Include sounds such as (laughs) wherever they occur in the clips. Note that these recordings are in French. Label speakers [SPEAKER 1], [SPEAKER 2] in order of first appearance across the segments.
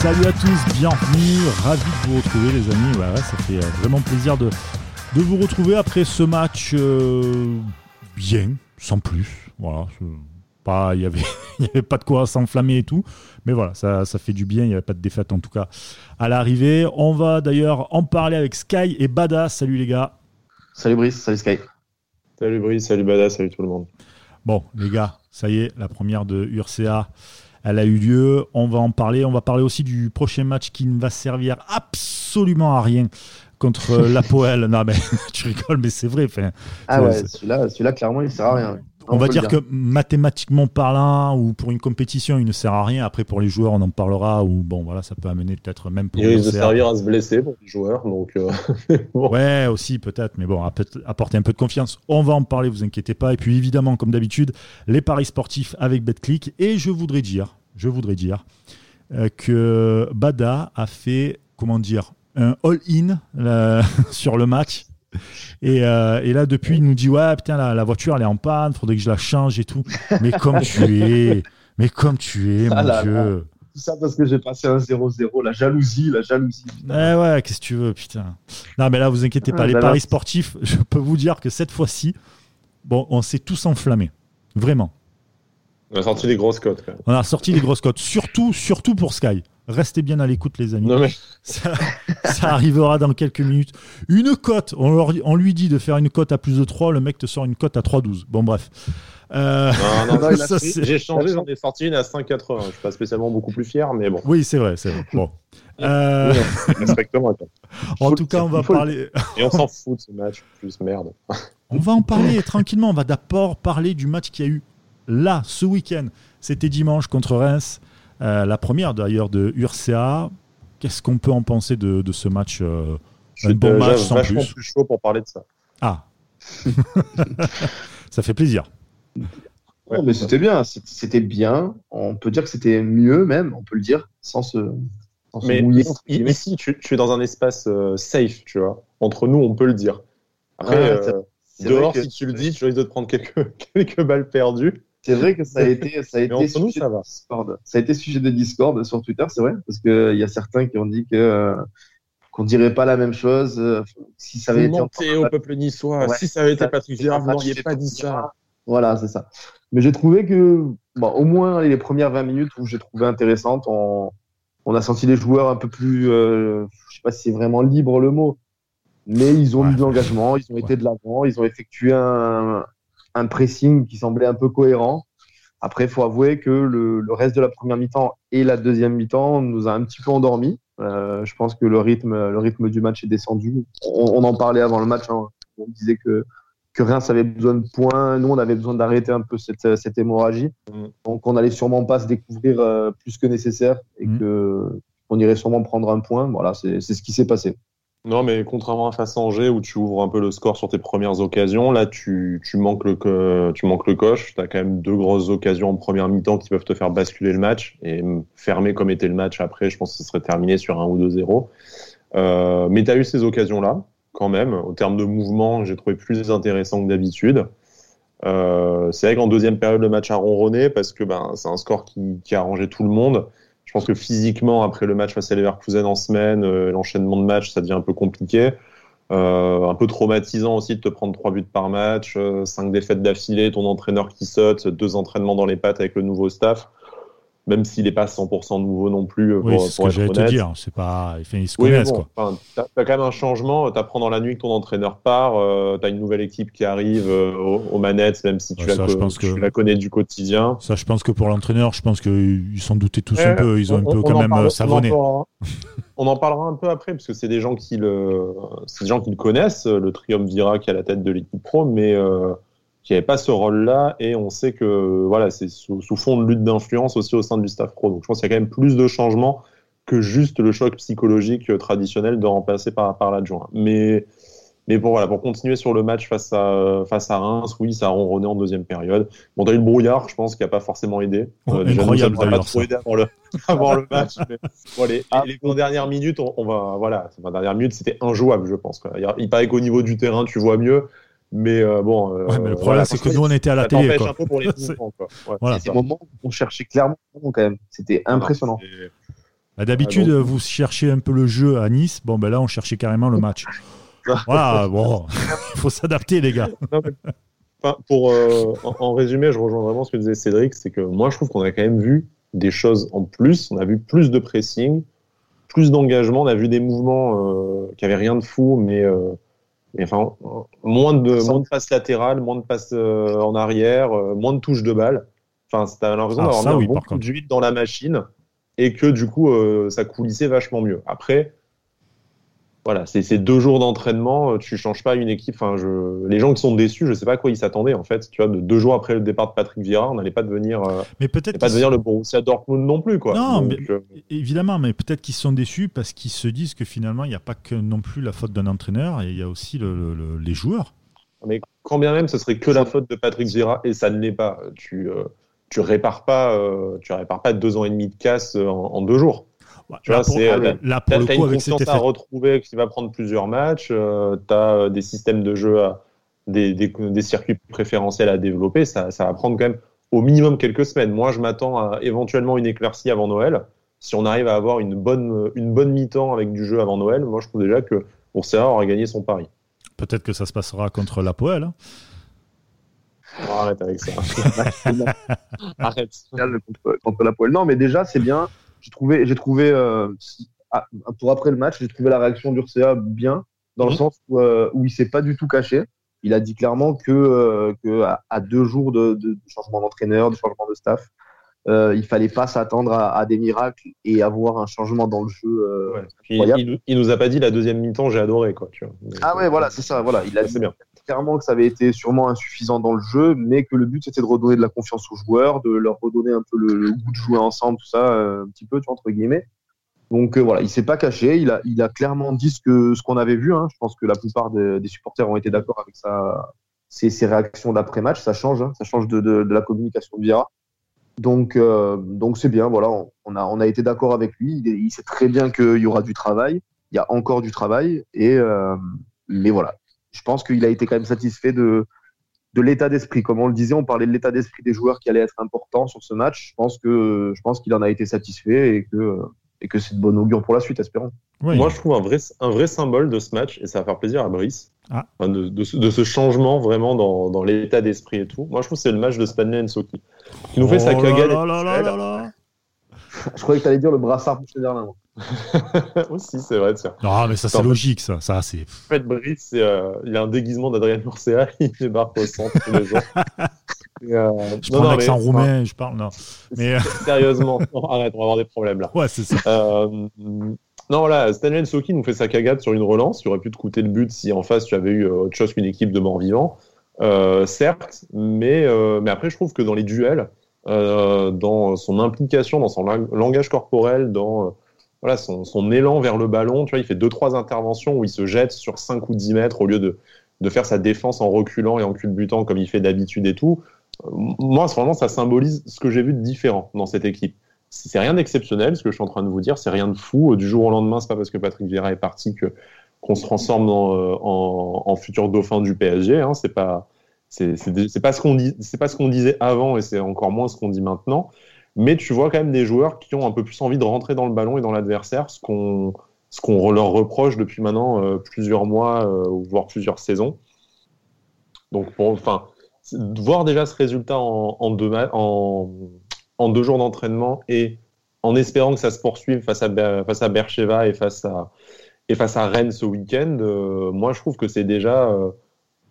[SPEAKER 1] Salut à tous, bienvenue, ravi de vous retrouver les amis. Ouais, ça fait euh, vraiment plaisir de, de vous retrouver après ce match euh, bien, sans plus. Voilà, pas, il n'y avait, (laughs) y avait pas de quoi s'enflammer et tout. Mais voilà, ça, ça fait du bien, il n'y avait pas de défaite en tout cas à l'arrivée. On va d'ailleurs en parler avec Sky et Bada. Salut les gars.
[SPEAKER 2] Salut Brice, salut Sky.
[SPEAKER 3] Salut Brice, salut Bada, salut tout le monde.
[SPEAKER 1] Bon, les gars, ça y est, la première de URCA elle a eu lieu. On va en parler. On va parler aussi du prochain match qui ne va servir absolument à rien contre (laughs) la Poel. non, mais (laughs) tu rigoles, mais c'est vrai.
[SPEAKER 2] ah ouais, celui-là, celui clairement, il sert à rien.
[SPEAKER 1] On, va dire, que mathématiquement parlant, ou pour une compétition, il ne sert à rien. Après, pour les joueurs, on en parlera. Ou bon, voilà, ça peut amener peut-être même
[SPEAKER 3] pour. Il risque de servir à se blesser pour les joueurs. Donc, euh, (laughs)
[SPEAKER 1] Ouais, aussi peut-être. Mais bon, apporter un peu de confiance. On va en parler, vous inquiétez pas. Et puis évidemment, comme d'habitude, les paris sportifs avec BetClick. Et je voudrais dire, je voudrais dire euh, que Bada a fait, comment dire, un all-in (laughs) sur le match euh, et, là, depuis, il nous dit Ouais, putain, la, voiture, elle est en panne, faudrait que je la change et tout. Mais comme tu es, mais comme tu es, ah mon Dieu.
[SPEAKER 2] Tout ça parce que j'ai passé un 0-0, la jalousie, la jalousie.
[SPEAKER 1] Ouais, ouais, qu'est-ce que tu veux, putain. Non, mais là, vous inquiétez pas, les paris sportifs, (laughs) je peux vous dire que cette fois-ci, bon, on s'est tous enflammés. Vraiment.
[SPEAKER 3] On a sorti des grosses cotes.
[SPEAKER 1] On a sorti des grosses cotes, surtout, surtout pour Sky. Restez bien à l'écoute, les amis. ça, arrivera dans quelques minutes. Une cote, on, lui dit de faire une cote à plus de 3, le mec te sort une cote à 3,12. Bon, bref.
[SPEAKER 3] Euh, non, non, (laughs) j'ai changé, j'en ai sorti une à 5,80. Je suis pas spécialement beaucoup plus fier, mais bon.
[SPEAKER 1] Oui, c'est vrai, c'est vrai. Bon. Euh... (laughs) en tout cas, on va parler.
[SPEAKER 3] Et on s'en fout de ce match, plus merde.
[SPEAKER 1] on va en parler tranquillement. On va d'abord parler du match qui a eu là, ce week-end. C'était dimanche contre Reims. Euh, la première d'ailleurs de URCA. Qu'est-ce qu'on peut en penser de, ce match
[SPEAKER 3] euh, Un bon match sans vachement plus. chaud pour parler de ça.
[SPEAKER 1] Ah, (laughs) ça fait plaisir.
[SPEAKER 2] mais c'était bien, c'était bien. On peut dire que c'était mieux même, on peut le dire, sans se,
[SPEAKER 3] mais mouiller. Ici, tu, es dans un espace euh, safe, tu vois. Entre nous, on peut le dire. Après, dehors, si tu le dis, tu risques de te prendre quelques, (laughs) quelques balles perdues.
[SPEAKER 2] C'est vrai que ça a été, ça a été sujet ça de Discord. Ça a été sujet de Discord sur Twitter, c'est vrai, parce qu'il y a certains qui ont dit que euh, qu'on dirait pas la même chose. Euh,
[SPEAKER 3] si ça avait été au peuple niçois, si ça avait été Patrick Gérard, vous n'auriez pas dit ça.
[SPEAKER 2] Voilà, c'est ça. Mais j'ai trouvé que, bon, au moins les premières 20 minutes où j'ai trouvé intéressantes, on, on, a senti les joueurs un peu plus, euh, je sais pas si c'est vraiment libre le mot, mais ils ont eu de l'engagement, ils ont été de l'avant, ils ont effectué un, un pressing qui semblait un peu cohérent. Après, il faut avouer que le, reste de la première mi-temps et la deuxième mi-temps nous a un petit peu endormis. Euh, je pense que le rythme, le rythme du match est descendu. On, en parlait avant le match. Hein. On disait que, que Reims avait besoin de points. Nous, on avait besoin d'arrêter un peu cette, cette hémorragie. Mm. Donc, on allait sûrement pas se découvrir euh, plus que nécessaire et mm. que on irait sûrement prendre un point. Voilà, c'est ce qui s'est passé.
[SPEAKER 3] Non, mais contrairement à face Angers où tu ouvres un peu le score sur tes premières occasions, là tu, manques le tu manques le coche. Tu as quand même deux grosses occasions en première mi-temps qui peuvent te faire basculer le match et fermer comme était le match après. Je pense que ce serait terminé sur un ou deux 0 euh, mais tu as eu ces occasions-là quand même. Au terme de mouvement, j'ai trouvé plus intéressant que d'habitude. Euh, c'est vrai qu'en deuxième période, le match a ronronné parce que ben, c'est un score qui, qui a arrangé tout le monde. Je pense que physiquement, après le match face à Leverkusen en semaine, euh, l'enchaînement de matchs, ça devient un peu compliqué. Euh, un peu traumatisant aussi de te prendre trois buts par match, euh, cinq défaites d'affilée, ton entraîneur qui saute, deux entraînements dans les pattes avec le nouveau staff même s'il n'est pas 100% nouveau non plus.
[SPEAKER 1] Euh, oui, c'est ce que j'allais te dire. C'est pas, ils se connaissent quoi.
[SPEAKER 3] Tu as, quand même un changement. Tu apprends dans la nuit que ton entraîneur part. Euh, tu as une nouvelle équipe qui arrive euh, aux, manettes, même si tu, la, la, connais du quotidien.
[SPEAKER 1] Ça, je pense que pour l'entraîneur, je pense qu'ils s'en doutaient tous un peu. Ils ont un peu quand même savonné.
[SPEAKER 3] On en parlera un peu après, parce que c'est des gens qui le, des gens qui le connaissent, le triumvirat qui est à la tête de l'équipe pro, mais qui n'avait pas ce rôle-là, et on sait que voilà, c'est sous, fond de lutte d'influence aussi au sein du staff pro. Donc je pense qu'il y a quand même plus de changements que juste le choc psychologique traditionnel de remplacer par, par l'adjoint. Mais, mais pour, voilà, pour continuer sur le match face à, face à Reims, oui, ça a ronronné en deuxième période. Bon, dans eu le brouillard, je pense, qui n'a pas forcément aidé.
[SPEAKER 1] Euh, déjà, nous, ça n'a
[SPEAKER 3] pas trop aidé avant le, (laughs) avant le match. Mais, bon, les, ah. les, dernières minutes, on, va, voilà, les dernières minutes, c'était injouable, je pense. Quoi. Il paraît qu'au niveau du terrain, tu vois mieux. Mais euh, bon.
[SPEAKER 1] Euh, mais le problème, c'est que nous, on était à la télé.
[SPEAKER 2] Quoi. un peu pour les (laughs) mouvements. Quoi. Ouais, voilà. Ces moments, on cherchait clairement quand même. C'était impressionnant.
[SPEAKER 1] Bah, D'habitude,
[SPEAKER 3] Ah,
[SPEAKER 1] vous cherchez un peu le jeu à Nice. Bon, ben là, on cherchait carrément le match. voilà, (laughs) bon, il (laughs) faut s'adapter, les gars.
[SPEAKER 3] Enfin, pour, euh, en, en résumé, je rejoins vraiment ce que disait Cédric, c'est que moi, je trouve qu'on a quand même vu des choses en plus. On a vu plus de pressing, plus d'engagement. On a vu des mouvements euh, qui avaient rien de fou, mais, mais enfin, moins de, moins de passes latérales, moins de passes euh, en arrière, euh, moins de touches de balle. Enfin, t'as l'impression
[SPEAKER 1] Ah,
[SPEAKER 3] d'avoir mis
[SPEAKER 1] oui,
[SPEAKER 3] un bon
[SPEAKER 1] par
[SPEAKER 3] coup
[SPEAKER 1] contre.
[SPEAKER 3] d'huile dans la machine et que du coup, euh, ça coulissait vachement mieux. Après, voilà, c'est deux jours d'entraînement, euh, tu changes pas une équipe. Enfin, je... Les gens qui sont déçus, je sais pas à quoi ils s'attendaient en fait. Tu vois, de deux jours après le départ de Patrick Vieira, on n'allait pas devenir, euh,
[SPEAKER 1] Mais peut-être
[SPEAKER 3] pas devenir le Borussia Dortmund non plus, quoi.
[SPEAKER 1] Non,
[SPEAKER 3] Donc,
[SPEAKER 1] mais-
[SPEAKER 3] euh,
[SPEAKER 1] évidemment, mais peut-être qu'ils sont déçus parce qu'ils se disent que finalement, il n'y a pas que non plus la faute d'un entraîneur, et il y a aussi le- le- le- les joueurs.
[SPEAKER 3] mais quand bien même ce serait que la faute de Patrick Vieira et ça ne l'est pas. Tu euh, tu répares pas, tu répares pas deux ans et demi de casse en, en deux jours. Tu
[SPEAKER 1] là,
[SPEAKER 3] vois,
[SPEAKER 1] pour,
[SPEAKER 3] c'est, euh,
[SPEAKER 1] là, pour
[SPEAKER 3] T'as
[SPEAKER 1] le
[SPEAKER 3] t'as
[SPEAKER 1] coup,
[SPEAKER 3] une
[SPEAKER 1] avec
[SPEAKER 3] confiance à retrouver qui va prendre plusieurs matchs. Euh, t'as euh, des systèmes de jeu, à, des, des, des circuits préférentiels à développer. Ça, ça va prendre quand même au minimum quelques semaines. Moi, je m'attends à éventuellement une éclaircie avant Noël. Si on arrive à avoir une bonne, une bonne mi-temps avec du jeu avant Noël, moi, je trouve déjà que Bourséa aura gagné son pari.
[SPEAKER 1] Peut-être que ça se passera contre la Poel. hein.
[SPEAKER 3] Oh, arrête avec ça. (laughs) arrête.
[SPEAKER 2] finale contre, contre la poêle. Non, mais déjà, c'est bien. J'ai trouvé, j'ai trouvé euh, ah, pour après le match, j'ai trouvé la réaction d'Urcea bien, dans le
[SPEAKER 3] Mhm.
[SPEAKER 2] sens où, euh, où il s'est pas du tout caché. Il a dit clairement que, euh, que à, à deux jours de, de- de changement d'entraîneur, de changement de staff, euh, il fallait pas s'attendre à, à des miracles et avoir un changement dans le jeu. euh.
[SPEAKER 3] Ouais. Il, il nous a pas dit la deuxième mi-temps, j'ai adoré, quoi. Tu vois. Donc,
[SPEAKER 2] Ah ouais, voilà, c'est ça. Voilà, il a
[SPEAKER 3] ça,
[SPEAKER 2] dit
[SPEAKER 3] c'est bien.
[SPEAKER 2] Clairement que ça avait été sûrement insuffisant dans le jeu, mais que le but c'était de redonner de la confiance aux joueurs, de leur redonner un peu le, goût de jouer ensemble, tout ça, euh, un petit peu, tu vois, entre guillemets. Donc euh, voilà, il s'est pas caché, il a, il a clairement dit ce que ce qu'on avait vu. Hein. Je pense que la plupart de- des supporters ont été d'accord avec ça, ses, ses réactions d'après-match. Ça change, hein. ça change de, de, la communication de Vieira. Donc euh, donc c'est bien, voilà, on, a on a été d'accord avec lui. Il, sait très bien qu'il y aura du travail, il y a encore du travail, et mais voilà, je pense qu'il a été quand même satisfait de, de l'état d'esprit. Comme on le disait, on parlait de l'état d'esprit des joueurs qui allait être important sur ce match. Je pense que je pense qu'il en a été satisfait et que et que c'est de bon augure pour la suite, espérons.
[SPEAKER 1] Oui.
[SPEAKER 3] Moi, je trouve un vrai, un vrai symbole de ce match, et ça va faire plaisir à Brice,
[SPEAKER 1] Ah.
[SPEAKER 3] Enfin, de, de ce, de ce changement vraiment dans, dans l'état d'esprit et tout. Moi, je trouve que c'est le match de Stanley Nsoki. Qui nous fait sa
[SPEAKER 1] Oh là
[SPEAKER 3] cagade. (laughs)
[SPEAKER 2] Je croyais que tu allais dire le brassard pour Schneiderlin. (laughs)
[SPEAKER 3] Aussi, c'est vrai. tiens.
[SPEAKER 1] Non, mais ça, c'est logique, ça. Ça, c'est.
[SPEAKER 3] En fait, Brice, c'est, euh, il a un déguisement d'Adrien Murcia, (laughs) il débarque au centre tous les jours. Et, euh,
[SPEAKER 1] Je
[SPEAKER 3] non,
[SPEAKER 1] prends
[SPEAKER 3] non,
[SPEAKER 1] l'accent
[SPEAKER 3] mais,
[SPEAKER 1] roumain, je parle. Non. Mais. euh,
[SPEAKER 3] enfin, Sérieusement, non, arrête, on va avoir des problèmes là.
[SPEAKER 1] Ouais, c'est ça.
[SPEAKER 3] Euh, non, voilà, Stanley Nsoki nous fait sa cagade sur une relance qui aurait pu te coûter le but si en face tu avais eu euh, autre chose qu'une équipe de morts-vivants. Euh, certes, mais, euh, mais après, je trouve que dans les duels, euh, dans son implication, dans son lang- langage corporel, dans euh, voilà, son, élan vers le ballon, tu vois, il fait deux, trois interventions où il se jette sur 5 ou 10 mètres au lieu de, de faire sa défense en reculant et en culbutant comme il fait d'habitude et tout. Euh, Moi, vraiment, ça symbolise ce que j'ai vu de différent dans cette équipe c'est rien d'exceptionnel, ce que je suis en train de vous dire, c'est rien de fou. Du jour au lendemain, c'est pas parce que Patrick Vieira est parti que qu'on se transforme en futur dauphin du PSG. Hein. C'est pas c'est pas ce qu'on c'est pas ce qu'on disait avant et c'est encore moins ce qu'on dit maintenant. Mais tu vois quand même des joueurs qui ont un peu plus envie de rentrer dans le ballon et dans l'adversaire, ce qu'on ce qu'on leur reproche depuis maintenant euh, plusieurs mois euh, ou voire plusieurs saisons. Donc enfin voir déjà ce résultat en, deux en deux jours d'entraînement et en espérant que ça se poursuive face à, face à Bercheva et face à, et face à Rennes ce week-end, euh, moi je trouve que c'est déjà,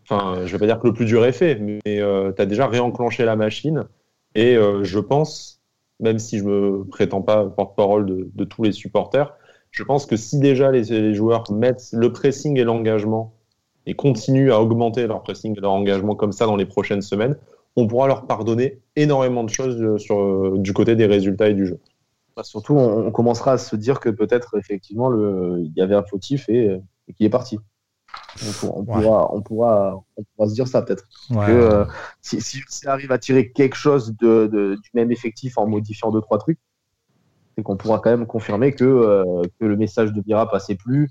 [SPEAKER 3] je vais pas dire que le plus dur est fait, mais tu as déjà réenclenché la machine et euh, je pense, même si je me prétends pas porte-parole de, tous les supporters, je pense que si déjà les, joueurs mettent le pressing et l'engagement et continuent à augmenter leur pressing et leur engagement comme ça dans les prochaines semaines, on pourra leur pardonner énormément de choses euh, sur, euh, du côté des résultats et du jeu.
[SPEAKER 2] Bah, surtout, on, commencera à se dire que peut-être effectivement il y avait un fautif et qu'il est parti. On, pour- on
[SPEAKER 1] Ouais.
[SPEAKER 2] pourra, on, pourra, on pourra se dire ça peut-être.
[SPEAKER 1] Ouais.
[SPEAKER 2] euh, si, si ça arrive à tirer quelque chose de, de- du même effectif en modifiant deux trois trucs, c'est qu'on pourra quand même confirmer que, euh, que le message de Bira passait plus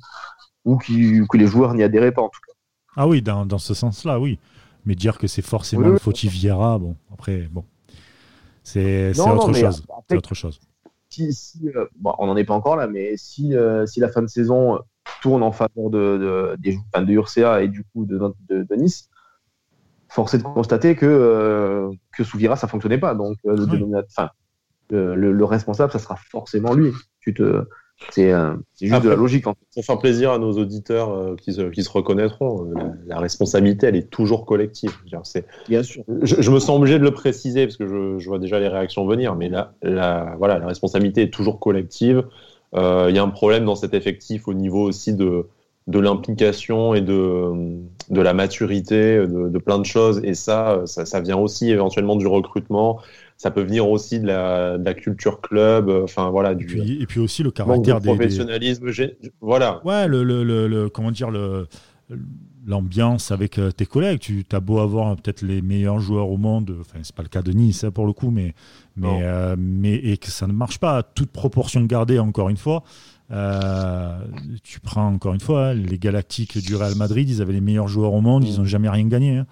[SPEAKER 2] ou que les joueurs n'y adhéraient pas en tout cas.
[SPEAKER 1] Ah oui, dans, dans ce sens-là, oui. Mais dire que c'est forcément
[SPEAKER 2] Oui,
[SPEAKER 1] le
[SPEAKER 2] oui.
[SPEAKER 1] fautif Vieira, bon, après, bon. C'est autre chose.
[SPEAKER 2] après-
[SPEAKER 1] autre chose.
[SPEAKER 2] si, si euh, bon, on n'en est pas encore là, mais si, si la fin de saison tourne en faveur de, de, des, enfin, de Urca et du coup de, de, de Nice, force est de constater que, euh, que Souvira, ça fonctionnait pas. Donc, euh,
[SPEAKER 1] Oui.
[SPEAKER 2] enfin, le, le- le responsable, ça sera forcément lui. Tu te, c'est, euh, c'est juste
[SPEAKER 3] Après-
[SPEAKER 2] de la logique. En fait.
[SPEAKER 3] Pour faire plaisir à nos auditeurs euh, qui, se, qui se reconnaîtront, euh, la, la responsabilité, elle est toujours collective. C'est-
[SPEAKER 2] Bien sûr.
[SPEAKER 3] je, je me sens obligé de le préciser parce que je, je vois déjà les réactions venir, mais la, la, voilà, la responsabilité est toujours collective. Euh, Il y a un problème dans cet effectif au niveau aussi de, de l'implication et de, de la maturité, de, de plein de choses. Et ça, ça, ça vient aussi éventuellement du recrutement. Ça peut venir aussi de la, de la culture club. Enfin voilà,
[SPEAKER 1] Et
[SPEAKER 3] du
[SPEAKER 1] puis, et puis aussi le caractère des-
[SPEAKER 3] professionnalisme. Voilà.
[SPEAKER 1] Ouais, le, le, le, le- comment dire, le, l'ambiance avec euh, tes collègues. Tu as beau avoir euh, peut-être les meilleurs joueurs au monde, enfin, c'est pas le cas de Nice hein, pour le coup, mais, euh, mais et que ça ne marche pas, toute proportion gardée, encore une fois. Euh, tu prends encore une fois hein, les Galactiques du Real Madrid, ils avaient les meilleurs joueurs au monde, ils n'ont jamais rien gagné. hein.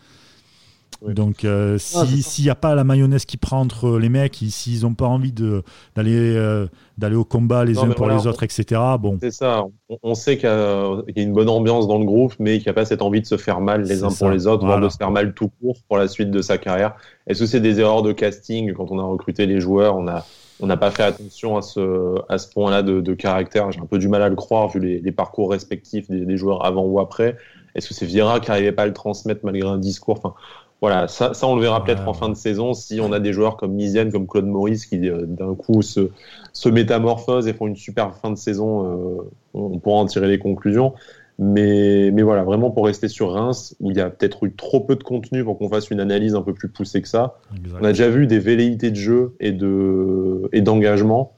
[SPEAKER 3] Oui.
[SPEAKER 1] Donc, euh,
[SPEAKER 2] ça.
[SPEAKER 1] s'il n'y a pas la mayonnaise qui prend entre les mecs, ils- s'ils n'ont pas envie d'aller euh, d'aller au combat les
[SPEAKER 3] Non,
[SPEAKER 1] uns pour
[SPEAKER 3] voilà,
[SPEAKER 1] les autres, etc., bon,
[SPEAKER 3] C'est ça. On, on sait qu'il y, a qu'il y a une bonne ambiance dans le groupe, mais qu'il n'y a pas cette envie de se faire mal les uns
[SPEAKER 1] ça.
[SPEAKER 3] pour les autres, voire de se faire mal tout court pour la suite de sa carrière. Est-ce que c'est des erreurs de casting quand on a recruté les joueurs? On a on n'a pas fait attention à ce, à ce point-là de, de caractère. J'ai un peu du mal à le croire vu les, les parcours respectifs des, des joueurs avant ou après. Est-ce que c'est Vieira qui n'arrivait pas à le transmettre malgré un discours? Enfin, voilà, ça, ça on le verra
[SPEAKER 1] Ouais,
[SPEAKER 3] peut-être en fin de saison si on a des joueurs comme Misienne, comme Claude Maurice qui euh, d'un coup se, se métamorphosent et font une super fin de saison. euh, on pourra en tirer les conclusions. Mais, mais voilà, vraiment pour rester sur Reims, où il y a peut-être eu trop peu de contenu pour qu'on fasse une analyse un peu plus poussée que ça. On a déjà vu des velléités de jeu et de et d'engagement.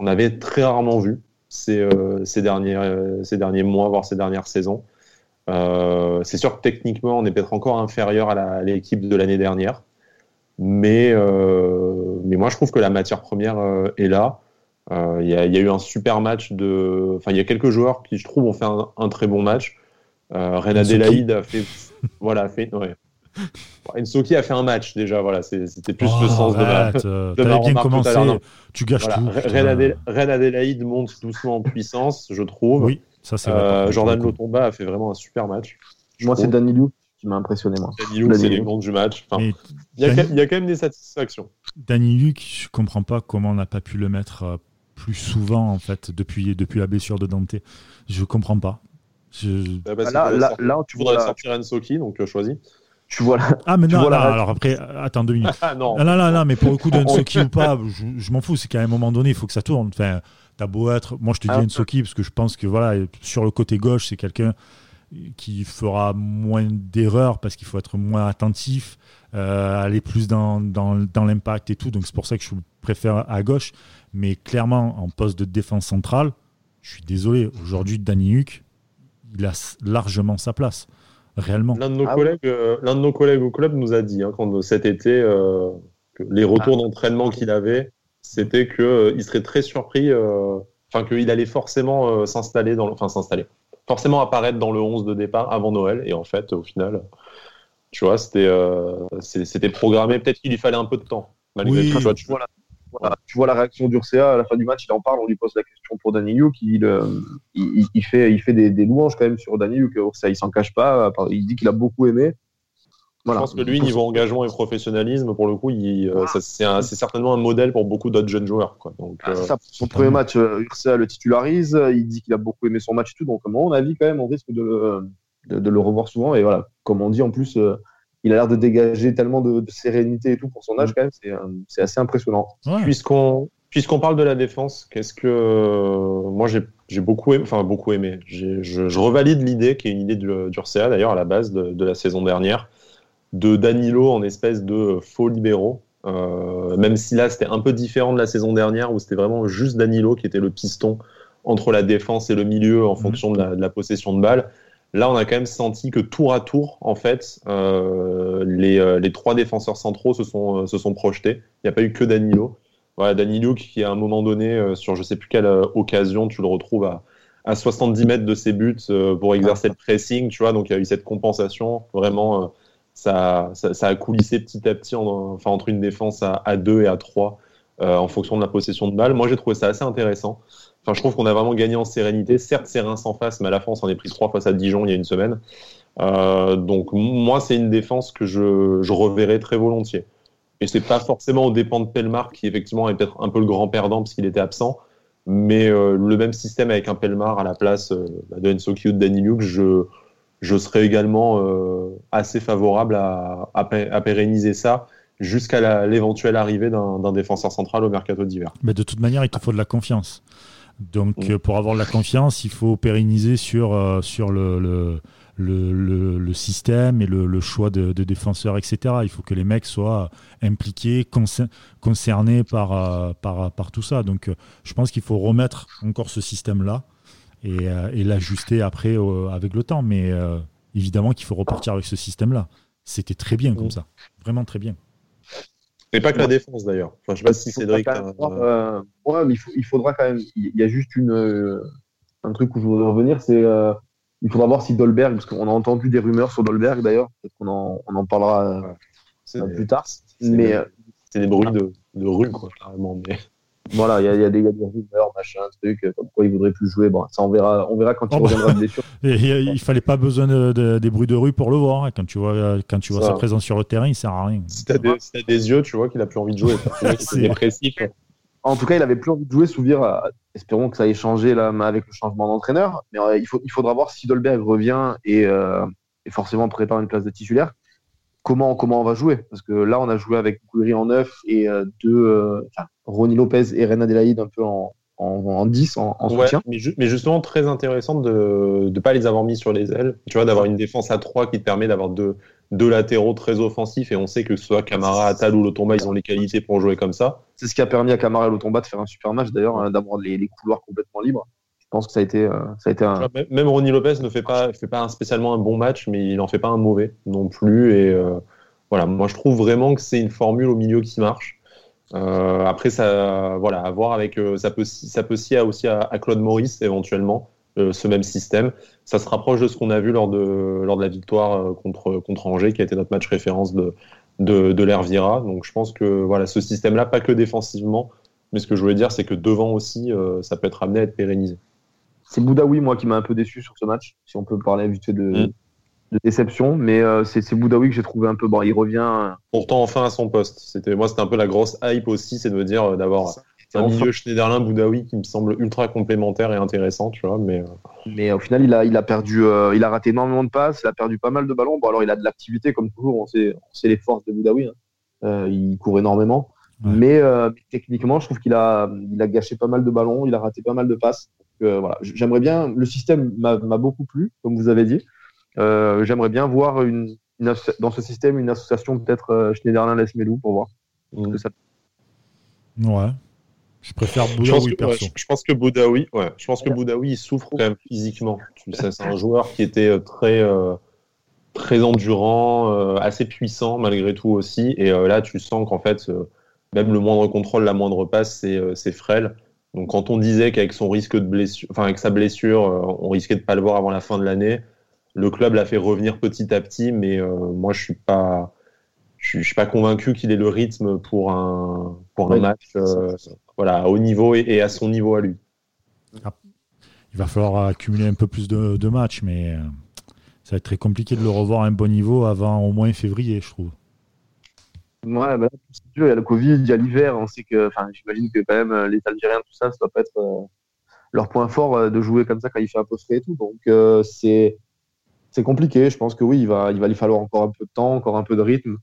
[SPEAKER 3] On avait très rarement vu ces, euh, ces, derniers, ces derniers mois, voire ces dernières saisons. Euh, c'est sûr que techniquement, on est peut-être encore inférieur à la- l'équipe de l'année dernière. Mais, euh, mais moi, je trouve que la matière première euh, est là. Il y, a, il y a eu un super match de. Enfin, il y a quelques joueurs qui, je trouve, ont fait un, un très bon match. Reina. Delaïde a fait. voilà, a fait. Ouais. Ensoki a fait un match déjà. Voilà, c'était plus le
[SPEAKER 1] Oh,
[SPEAKER 3] sens de
[SPEAKER 1] arrête, (laughs) t'avais
[SPEAKER 3] ma
[SPEAKER 1] bien commencé, tu gâches
[SPEAKER 3] Voilà,
[SPEAKER 1] tout.
[SPEAKER 3] Re-
[SPEAKER 1] putain.
[SPEAKER 3] Reine, Adé- Reine Adélaïde monte doucement en puissance, je trouve.
[SPEAKER 1] Oui, ça c'est vrai.
[SPEAKER 3] Euh, Jordan. Lotomba a fait vraiment un super match.
[SPEAKER 2] Moi, c'est Liu qui m'a impressionné. Moi.
[SPEAKER 3] Danilou, c'est les du match. Enfin, il, y a,
[SPEAKER 1] Danny-
[SPEAKER 3] quand- il y a quand même des satisfactions.
[SPEAKER 1] Danny Luc, je comprends pas comment on n'a pas pu le mettre euh, plus souvent en fait depuis, depuis la blessure de Dante. Je comprends pas. Je-
[SPEAKER 3] Bah,
[SPEAKER 2] Là, là,
[SPEAKER 3] faudrait
[SPEAKER 2] là,
[SPEAKER 3] sortir-
[SPEAKER 2] tu
[SPEAKER 3] Ensoki, donc euh, choisis.
[SPEAKER 2] tu vois là.
[SPEAKER 1] Ah mais
[SPEAKER 2] Tu
[SPEAKER 1] non,
[SPEAKER 2] la règle.
[SPEAKER 1] alors après, euh, attends deux minutes. (laughs)
[SPEAKER 3] Ah non.
[SPEAKER 1] Ah, non, non, non, mais pour le coup (laughs) d'Ensoki ou pas, je, je m'en fous, c'est qu'à un moment donné, il faut que ça tourne. Enfin, t'as beau être, moi je te dis
[SPEAKER 2] Ah.
[SPEAKER 1] Ensoki parce que je pense que voilà, sur le côté gauche, c'est quelqu'un qui fera moins d'erreurs parce qu'il faut être moins attentif, euh, aller plus dans, dans, dans l'impact et tout. Donc c'est pour ça que je préfère à gauche. Mais clairement, en poste de défense centrale, je suis désolé, aujourd'hui, Danny Huck, il a largement sa place. Réellement.
[SPEAKER 3] L'un de nos
[SPEAKER 2] Ah
[SPEAKER 3] collègues, euh, l'un de nos collègues au club nous a dit hein, quand cet été euh, que les retours
[SPEAKER 2] Ah.
[SPEAKER 3] d'entraînement qu'il avait, c'était que euh, il serait très surpris, euh, enfin qu'il allait forcément euh, s'installer dans, enfin s'installer, forcément apparaître dans le 11 de départ avant Noël. Et en fait, au final, tu vois, c'était c'était programmé. Peut-être qu'il lui fallait un peu de temps. Malgré
[SPEAKER 1] Oui.
[SPEAKER 3] tu vois, tu-
[SPEAKER 2] Voilà. Voilà. Tu vois la réaction d'Urcea à la fin du match, il en parle, on lui pose la question pour Danny Liu, il, il, fait, il fait des, des louanges quand même sur Danny Liu, que Urcea, il s'en cache pas, il dit qu'il a beaucoup aimé.
[SPEAKER 3] Je pense que lui, niveau engagement et professionnalisme, pour le coup, il, euh, c'est un- c'est certainement un modèle pour beaucoup d'autres jeunes joueurs. Quoi. Donc,
[SPEAKER 2] Ah,
[SPEAKER 3] euh,
[SPEAKER 2] ça, son premier match, euh, Urcea le titularise, il dit qu'il a beaucoup aimé son match et tout, donc à mon avis, quand même, on risque de le, de, de le revoir souvent. Et voilà, comme on dit, en plus, euh, il a l'air de dégager tellement de, de sérénité et tout pour son âge, quand même, c'est euh, c'est assez impressionnant.
[SPEAKER 1] Ouais.
[SPEAKER 3] Puisqu'on puisqu'on parle de la défense, qu'est-ce que euh, moi j'ai j'ai beaucoup aimé, enfin beaucoup aimé. J'ai- Je, je revalide l'idée qui est une idée du- d'Urcea d'ailleurs à la base de, de la saison dernière de Danilo en espèce de faux libéraux. Euh, même si là c'était un peu différent de la saison dernière où c'était vraiment juste Danilo qui était le piston entre la défense et le milieu en
[SPEAKER 1] Mhm.
[SPEAKER 3] fonction de la, de la possession de balle. Là, on a quand même senti que tour à tour, en fait, euh, les, euh, les trois défenseurs centraux se sont, se sont projetés. Il n'y a pas eu que Danilo. Voilà, Danilo qui, à un moment donné, sur je sais plus quelle occasion, tu le retrouves à, à 70 mètres de ses buts pour exercer le pressing, tu vois. Donc, il y a eu cette compensation. Vraiment, ça, a coulissé petit à petit en- enfin, entre une défense à, à 2 et à 3 en fonction de la possession de balle. Moi, j'ai trouvé ça assez intéressant. Enfin, je trouve qu'on a vraiment gagné en sérénité. Certes, c'est Reims en face, mais à la fin, on est pris trois fois à Dijon il y a une semaine. donc, moi, c'est une défense que je, je reverrai très volontiers. Et c'est pas forcément au dépend de Pelmar, qui effectivement est peut-être un peu le grand perdant parce qu'il était absent. Mais euh, le même système avec un Pelmar à la place euh, bah, de Enso ou de Danny Luke, je, je serais également euh, assez favorable à, à, pérenniser ça jusqu'à l'éventuelle arrivée d'un défenseur central au mercato d'hiver.
[SPEAKER 1] Mais de toute manière, il te faut de la confiance. Donc, mm. pour avoir de la confiance, il faut pérenniser sur, sur le le, le, système et le, choix de, défenseurs, etc. Il faut que les mecs soient impliqués, concernés par, euh, par, par, tout ça. Donc euh, je pense qu'il faut remettre encore ce système-là et, euh, et l'ajuster après avec le temps. Mais évidemment qu'il faut repartir avec ce système-là. C'était très bien comme ça, vraiment très bien.
[SPEAKER 3] Et pas que la défense d'ailleurs. Enfin, je sais pas si Cédric.
[SPEAKER 2] ouais, mais il, faudra quand même. Il y a juste une, un truc où je voudrais revenir, c'est il faudra voir si Dolberg, parce qu'on a entendu des rumeurs sur Dolberg d'ailleurs, peut-être qu'on en, on en parlera euh, plus tard. Mais
[SPEAKER 3] euh, c'est des bruits de, de rue, quoi, carrément. Mais...
[SPEAKER 2] Voilà, il y, a, y, a des, rumeurs, machin, truc, comme quoi il voudrait plus jouer. Bon, ça on verra, on verra quand il oh, reviendra bah, de blessure. (laughs)
[SPEAKER 1] il fallait pas besoin de, des bruits de rue pour le voir. Hein. Quand tu vois, quand tu vois sa présence sur le terrain, il sert à rien.
[SPEAKER 3] Si t'as des, si des, yeux, tu vois qu'il a plus envie de jouer. (laughs) c'est dépressif.
[SPEAKER 2] En tout cas, il avait plus envie de jouer. Souvir, euh, espérons que ça ait changé là avec le changement d'entraîneur. Mais euh, il, faut, il faudra voir si Dolberg revient et, euh, et, forcément prépare une place de titulaire. Comment, comment on va jouer? Parce que là, on a joué avec Gouiri en neuf et deux, enfin, Ronnie Lopez et René Adelaide un peu en, en, 10 en, soutien.
[SPEAKER 3] Mais, mais, justement, très intéressant de ne pas les avoir mis sur les ailes. Tu vois, d'avoir une défense à 3 qui te permet d'avoir deux, deux latéraux très offensifs. Et on sait que ce soit Camara, Atal ou Lotomba, ils ont les qualités pour jouer comme ça.
[SPEAKER 2] C'est ce qui a permis à Camara et Lotomba de faire un super match d'ailleurs, hein, d'avoir les, couloirs complètement libres. Je pense que ça a été, euh, ça a été un.
[SPEAKER 3] Même Ronnie Lopez ne fait pas, fait pas spécialement un bon match, mais il n'en fait pas un mauvais non plus. Et euh, voilà, moi je trouve vraiment que c'est une formule au milieu qui marche. Euh, après, ça, voilà, à voir avec, euh, ça peut, ça peut aussi à, à, Claude Maurice éventuellement euh, ce même système. Ça se rapproche de ce qu'on a vu lors de, lors de la victoire contre, contre Angers, qui a été notre match référence de, de, de l'Hervira. Donc, je pense que voilà, ce système-là, pas que défensivement, mais ce que je voulais dire, c'est que devant aussi, ça peut être amené à être pérennisé.
[SPEAKER 2] C'est Boudaoui, moi, qui m'a un peu déçu sur ce match, si on peut parler vite fait de, mm de déception, mais euh, c'est Boudaoui que j'ai trouvé un peu. Bon, il revient. Euh,
[SPEAKER 3] Pourtant, enfin à son poste. C'était moi, c'était un peu la grosse hype aussi, c'est de me dire euh, d'avoir un milieu Schneiderlin Boudaoui qui me semble ultra complémentaire et intéressant, tu vois. Mais
[SPEAKER 2] mais au final, il a il a perdu, il a raté énormément de passes, il a perdu pas mal de ballons. Bon, alors il a de l'activité comme toujours. On sait on sait les forces de Boudaoui. Hein. il court énormément. Mais techniquement, je trouve qu'il a, il a gâché pas mal de ballons, il a raté pas mal de passes. voilà, j'aimerais bien. Le système m'a beaucoup plu, comme vous avez dit. Euh, j'aimerais bien voir une, dans ce système une association peut-être euh, Schneiderlin-Lesmelou pour voir.
[SPEAKER 1] Mm. Ça... Ouais. Je préfère Boudaoui perso.
[SPEAKER 3] je, pense que Boudaoui, ouais, je pense que Boudaoui il souffre quand même physiquement. Tu sais, c'est un joueur qui était euh, très très endurant, assez puissant malgré tout aussi. Et là, tu sens qu'en fait, même le moindre contrôle, la moindre passe, c'est frêle. Donc, quand on disait qu'avec son risque de blessure, enfin avec sa blessure, on risquait de pas le voir avant la fin de l'année, le club l'a fait revenir petit à petit, mais euh, moi je suis pas, je suis, pas convaincu qu'il ait le rythme pour un pour un match euh, voilà à haut niveau et, à son niveau à lui.
[SPEAKER 1] Ah, il va falloir accumuler un peu plus de, matchs, mais euh, ça va être très compliqué de le revoir à un bon niveau avant au moins février, je trouve.
[SPEAKER 2] Ouais, bah, il y a le Covid, il y a l'hiver, on sait que, enfin, j'imagine que quand même les Algériens, tout ça, ça doit pas être leur point fort de jouer comme ça quand il fait un peu frais et tout. Donc c'est c'est compliqué. Je pense que oui, il va, il va lui falloir encore un peu de temps, encore un peu de rythme.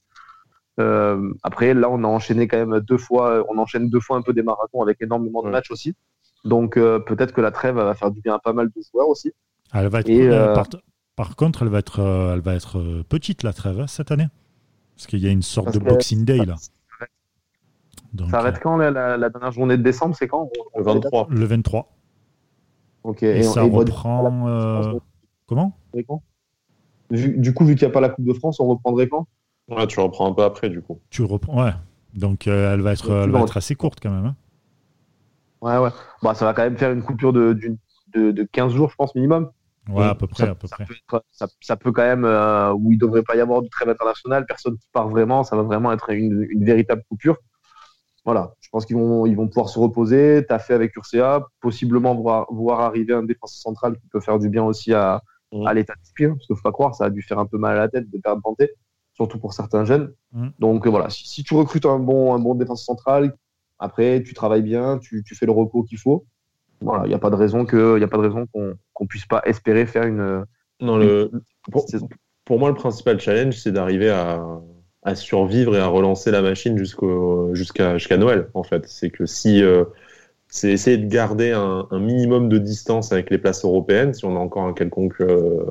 [SPEAKER 2] Euh, après, là, on a enchaîné quand même deux fois, on enchaîne deux fois un peu des marathons avec énormément de matchs aussi. Donc euh, peut-être que la trêve va faire du bien à pas mal de joueurs aussi.
[SPEAKER 1] Elle va être, euh, par, contre, elle va être, elle va être petite la trêve hein, cette année, parce qu'il y a une sorte de Boxing Day là.
[SPEAKER 2] ça arrête quand la, dernière journée de décembre? C'est quand?
[SPEAKER 3] Le 23.
[SPEAKER 1] Le 23.
[SPEAKER 2] Ok.
[SPEAKER 1] Et, ça reprend. Comment?
[SPEAKER 2] Du coup, vu qu'il n'y a pas la Coupe de France, on reprendrait quand?
[SPEAKER 3] Ouais, tu reprends un peu après, du coup.
[SPEAKER 1] Tu reprends, ouais. Donc, euh, elle va être, elle va être assez courte quand même. Hein.
[SPEAKER 2] Ouais, ouais. Bah, ça va quand même faire une coupure de, de, de 15 jours, je pense, minimum.
[SPEAKER 1] Ouais, à peu près, ça, à peu
[SPEAKER 2] près. Peut ça, peut quand même, euh, où il ne devrait pas y avoir de trêve internationale, personne qui part vraiment, ça va vraiment être une, une véritable coupure. voilà, je pense qu'ils vont, ils vont pouvoir se reposer. Fait avec Urca, possiblement voir, voir arriver un défenseur central qui peut faire du bien aussi à,
[SPEAKER 3] Mhm.
[SPEAKER 2] à l'état d'esprit. Parce qu'il faut pas croire, ça a dû faire un peu mal à la tête de perdre Banté, surtout pour certains jeunes.
[SPEAKER 1] Mhm.
[SPEAKER 2] Donc euh, voilà, si, si tu recrutes un bon, un bon défenseur central, après tu travailles bien, tu, tu fais le repos qu'il faut. Voilà, il n'y a pas de raison que, il y a pas de raison qu'on qu'on puisse pas espérer faire une.
[SPEAKER 3] Non, le, pour,
[SPEAKER 2] saison.
[SPEAKER 3] pour moi, le principal challenge, c'est d'arriver à, à survivre et à relancer la machine jusqu'au, jusqu'à, jusqu'à Noël, en fait. C'est que si, euh, c'est essayer de garder un, minimum de distance avec les places européennes, si on a encore un quelconque, euh,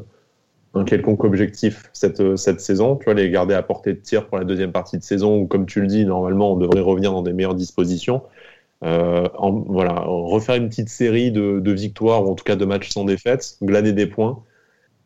[SPEAKER 3] un quelconque objectif cette, cette saison, tu vois, les garder à portée de tir pour la deuxième partie de saison, où, comme tu le dis, normalement, on devrait revenir dans des meilleures dispositions. Euh, voilà, refaire une petite série de, victoires, ou en tout cas de matchs sans défaite, glaner des points,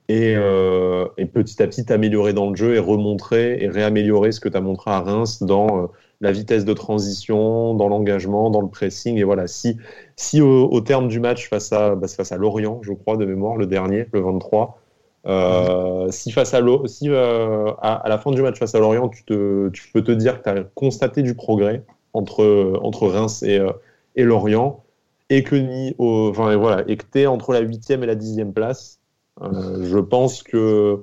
[SPEAKER 3] et, euh, et petit à petit t'améliorer dans le jeu et remontrer et réaméliorer ce que tu as montré à Reims dans euh, la vitesse de transition, dans l'engagement, dans le pressing. Et voilà, si, si au, terme du match face à, bah, face à Lorient, je crois, de mémoire, le dernier, le 23, euh, si face à, si, euh, à, la fin du match face à Lorient, tu, te, tu peux te dire que tu as constaté du progrès entre, entre Reims et, euh, et Lorient, et que, ni au, et voilà, et que tu es entre la 8e et la 10e place, je pense que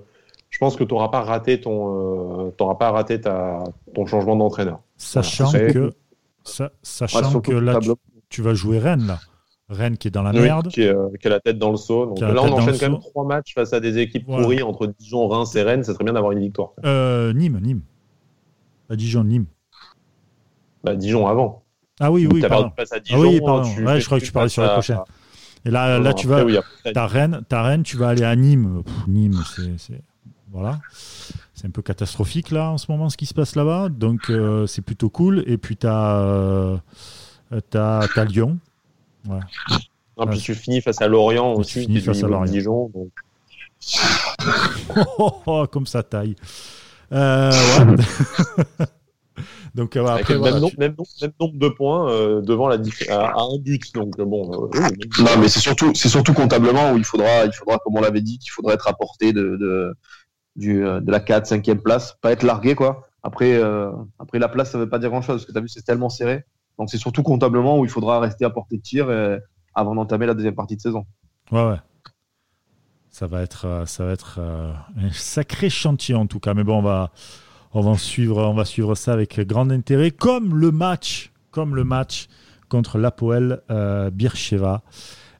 [SPEAKER 3] je pense que tu n'auras pas raté ton, t'auras pas raté ta, ton changement d'entraîneur.
[SPEAKER 1] Sachant
[SPEAKER 3] Après-
[SPEAKER 1] que, sa- sachant que là, tu, vas jouer Rennes, là. Rennes qui est dans la
[SPEAKER 3] Oui,
[SPEAKER 1] merde.
[SPEAKER 3] qui, est, euh, qui a la tête dans le seau. Donc là, on
[SPEAKER 1] dans
[SPEAKER 3] enchaîne quand même trois matchs face à des équipes
[SPEAKER 1] Voilà.
[SPEAKER 3] pourries entre Dijon, Reims et Rennes. Ça serait bien d'avoir une victoire.
[SPEAKER 1] Euh, Nîmes, Nîmes. À Dijon, Nîmes.
[SPEAKER 3] Bah, Dijon avant.
[SPEAKER 1] Ah oui, oui, pardon.
[SPEAKER 3] à
[SPEAKER 1] Ah
[SPEAKER 3] Dijon.
[SPEAKER 1] oui, pardon.
[SPEAKER 3] tu
[SPEAKER 1] Ouais,
[SPEAKER 3] fais
[SPEAKER 1] je crois que tu parlais sur la
[SPEAKER 3] à-
[SPEAKER 1] prochaine. Et là,
[SPEAKER 3] Non,
[SPEAKER 1] là
[SPEAKER 3] non,
[SPEAKER 1] tu vas.
[SPEAKER 3] oui, après,
[SPEAKER 1] Rennes, t'as Rennes, tu vas aller à Nîmes. Pff, Nîmes, c'est, c'est- voilà, c'est un peu catastrophique là en ce moment ce qui se passe là-bas. Donc euh, c'est plutôt cool. Et puis t'as, euh, t'as, t'as Lyon. Voilà.
[SPEAKER 3] Non, puis tu finis face à Lorient
[SPEAKER 1] Tu
[SPEAKER 3] aussi,
[SPEAKER 1] finis face à Lorient.
[SPEAKER 3] Dijon. donc- (laughs)
[SPEAKER 1] Oh, oh, comme ça taille. Euh, ouais. (laughs) Donc euh, après, voilà,
[SPEAKER 3] même, nombre,
[SPEAKER 1] tu-
[SPEAKER 3] même, nombre, même nombre de points euh, devant la à, à un but. Donc euh, bon, euh,
[SPEAKER 4] Non, mais c'est surtout, c'est surtout comptablement où il faudra, il faudra, comme on l'avait dit, qu'il faudra être à portée de, de, euh, de la 4, 5e place, pas être largué, quoi. Après, euh, après la place, ça veut pas dire grand chose, parce que tu as vu, c'est tellement serré. Donc c'est surtout comptablement où il faudra rester à portée de tir euh, avant d'entamer la deuxième partie de saison.
[SPEAKER 1] Ouais, ouais. Ça va être, ça va être un sacré chantier en tout cas. Mais bon, on va, on va suivre, on va suivre ça avec grand intérêt, comme le match, comme le match contre l'Apoel euh, Bircheva.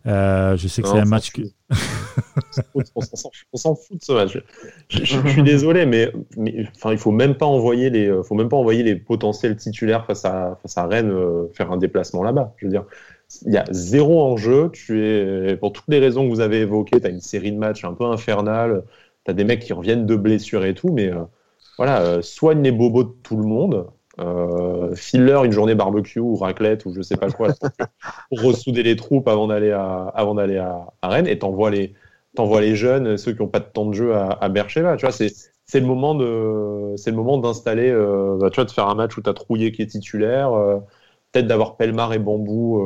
[SPEAKER 1] Euh, je sais que c'est un match que. (laughs)
[SPEAKER 3] on s'en- fout de ce match. Je, je- je suis désolé, mais, mais enfin, il faut même pas envoyer les, faut même pas envoyer les potentiels titulaires face à face à Rennes euh, faire un déplacement là-bas. Je veux dire, il y a zéro enjeu. Tu es pour toutes les raisons que vous avez évoquées. Tu as une série de matchs un peu infernale. Tu as des mecs qui reviennent de blessures et tout, mais euh, voilà, euh, soigne les bobos de tout le monde. Euh, file-leur une journée barbecue ou raclette ou je sais pas quoi pour, (laughs) ressouder les troupes avant d'aller à avant d'aller à, à Rennes. Et t'envoies les t'envoies les jeunes ceux qui ont pas de temps de jeu à, à Bercheva tu vois c'est c'est le moment de c'est le moment d'installer euh, bah, tu vois de faire un match où t'as Trouillet qui est titulaire euh, peut-être d'avoir Pelmar et Bambou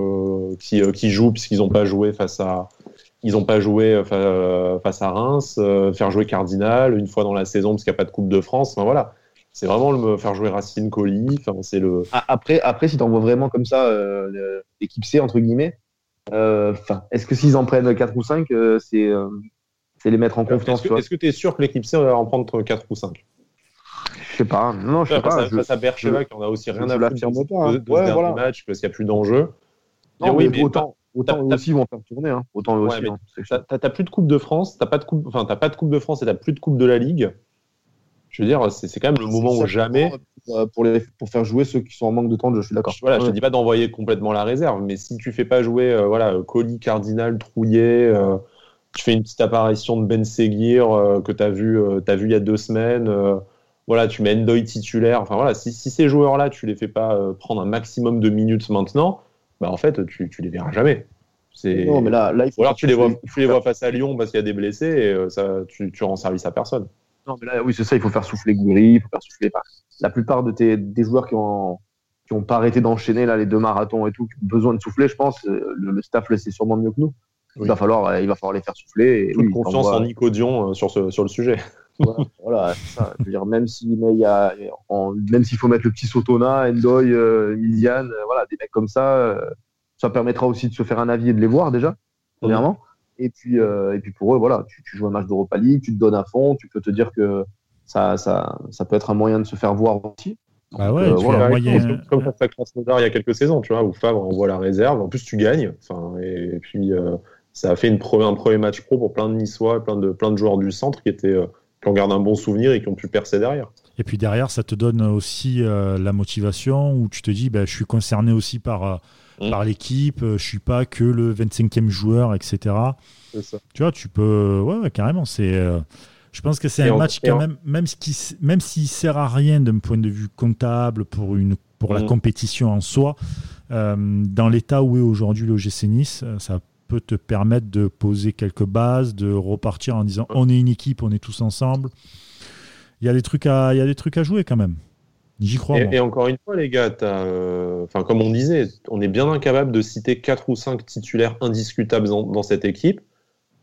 [SPEAKER 3] euh, qui qui jouent puisqu'ils ont pas joué face à ils ont pas joué fa- face à Reims faire jouer Cardinal une fois dans la saison parce qu'il n'y a pas de Coupe de France. Enfin voilà c'est vraiment le faire jouer Racine Colli enfin c'est le
[SPEAKER 2] Après, après si tu envoies vraiment comme ça euh, l'équipe C, entre guillemets, euh, est-ce que s'ils en prennent 4 ou 5, euh, c'est euh, c'est les mettre en confiance
[SPEAKER 3] Est-ce que tu es sûr que l'équipe C va en prendre 4 ou 5
[SPEAKER 2] Je sais pas. Non, je sais pas.
[SPEAKER 3] face à Bercheva qui en a aussi rien à foutre de,
[SPEAKER 2] pas, hein.
[SPEAKER 3] de- de ce
[SPEAKER 2] Ouais,
[SPEAKER 3] dernier
[SPEAKER 2] voilà.
[SPEAKER 3] match parce qu'il n'y a plus d'enjeu.
[SPEAKER 2] Non,
[SPEAKER 3] oui,
[SPEAKER 2] mais
[SPEAKER 3] mais
[SPEAKER 2] autant, autant eux aussi vont faire tourner. Hein. Autant eux
[SPEAKER 3] Ouais,
[SPEAKER 2] aussi.
[SPEAKER 3] mais
[SPEAKER 2] hein.
[SPEAKER 3] T'as plus de Coupe de France, t'as pas de coupe, enfin t'as pas de Coupe de France et t'as plus de Coupe de la Ligue. Je veux dire, c'est quand même le moment où jamais.
[SPEAKER 2] euh, pour, les, pour faire jouer ceux qui sont en manque de temps de jeu, je suis d'accord.
[SPEAKER 3] Voilà, je te dis pas d'envoyer complètement la réserve, mais si tu fais pas jouer, euh, voilà, Colis, Cardinal, Trouillet, euh, tu fais une petite apparition de Ben Seguir euh, que t'as vu, euh, t'as vu il y a deux semaines. euh, voilà, tu mets Endoy titulaire. Enfin voilà, si, si ces joueurs-là, tu les fais pas euh, prendre un maximum de minutes maintenant, bah en fait, tu, tu les verras jamais. C'est.
[SPEAKER 2] Non, mais là, là, il faut
[SPEAKER 3] Ou alors tu les vois, tu les vois face à Lyon parce qu'il y a des blessés et euh, ça, tu, tu rends service à personne.
[SPEAKER 2] Non, mais là, oui, c'est ça. Il faut faire souffler Gouiri, il faut faire souffler. La plupart de tes des joueurs qui ont qui ont pas arrêté d'enchaîner là les deux marathons et tout, qui ont besoin de souffler, je pense. euh, Le, le staff le sait sûrement mieux que nous.
[SPEAKER 3] Oui.
[SPEAKER 2] Il va falloir, euh, il va falloir les faire souffler. Et,
[SPEAKER 3] Toute
[SPEAKER 2] oui,
[SPEAKER 3] confiance en Nico Dion euh, sur, ce, sur le sujet. (laughs)
[SPEAKER 2] Voilà, c'est ça. Je veux dire, même si, s'il faut mettre le petit Sotona, Endoy, euh, euh, voilà, des mecs comme ça, euh, ça permettra aussi de se faire un avis et de les voir déjà, premièrement. Et puis, euh, et puis pour eux, voilà, tu, tu joues un match d'Europa League, tu te donnes à fond, tu peux te dire que ça, ça, ça peut être un moyen de se faire voir aussi.
[SPEAKER 1] Bah ouais,
[SPEAKER 2] euh, voilà,
[SPEAKER 1] moyen-
[SPEAKER 3] Comme, contre la Krasnodar il y a quelques saisons, tu vois, où Favre envoie la réserve. En plus, tu gagnes. Enfin, et, puis, euh, ça a fait une pre- un premier match pro pour plein de Niçois, plein de, plein de joueurs du centre qui, étaient, euh, qui en gardent un bon souvenir et qui ont pu percer derrière.
[SPEAKER 1] Et puis derrière, ça te donne aussi euh, la motivation où tu te dis, bah, je suis concerné aussi par, euh,
[SPEAKER 3] Mm.
[SPEAKER 1] par l'équipe, euh, je suis pas que le 25e joueur, etc.
[SPEAKER 3] Ça.
[SPEAKER 1] Tu vois, tu peux. Ouais, ouais, carrément. C'est. euh, Je pense que c'est un match quand même, même s'il même s'il sert à rien d'un point de vue comptable pour une pour la
[SPEAKER 3] Mm.
[SPEAKER 1] compétition en soi, euh, dans l'état où est aujourd'hui le GC Nice, euh, ça peut te permettre de poser quelques bases, de repartir en disant on est une équipe, on est tous ensemble. Il y a des trucs à, il y a des trucs à jouer quand même. J'y crois.
[SPEAKER 3] Et, et encore une fois, les gars, euh, comme on disait, on est bien incapable de citer quatre ou cinq titulaires indiscutables dans, dans cette équipe.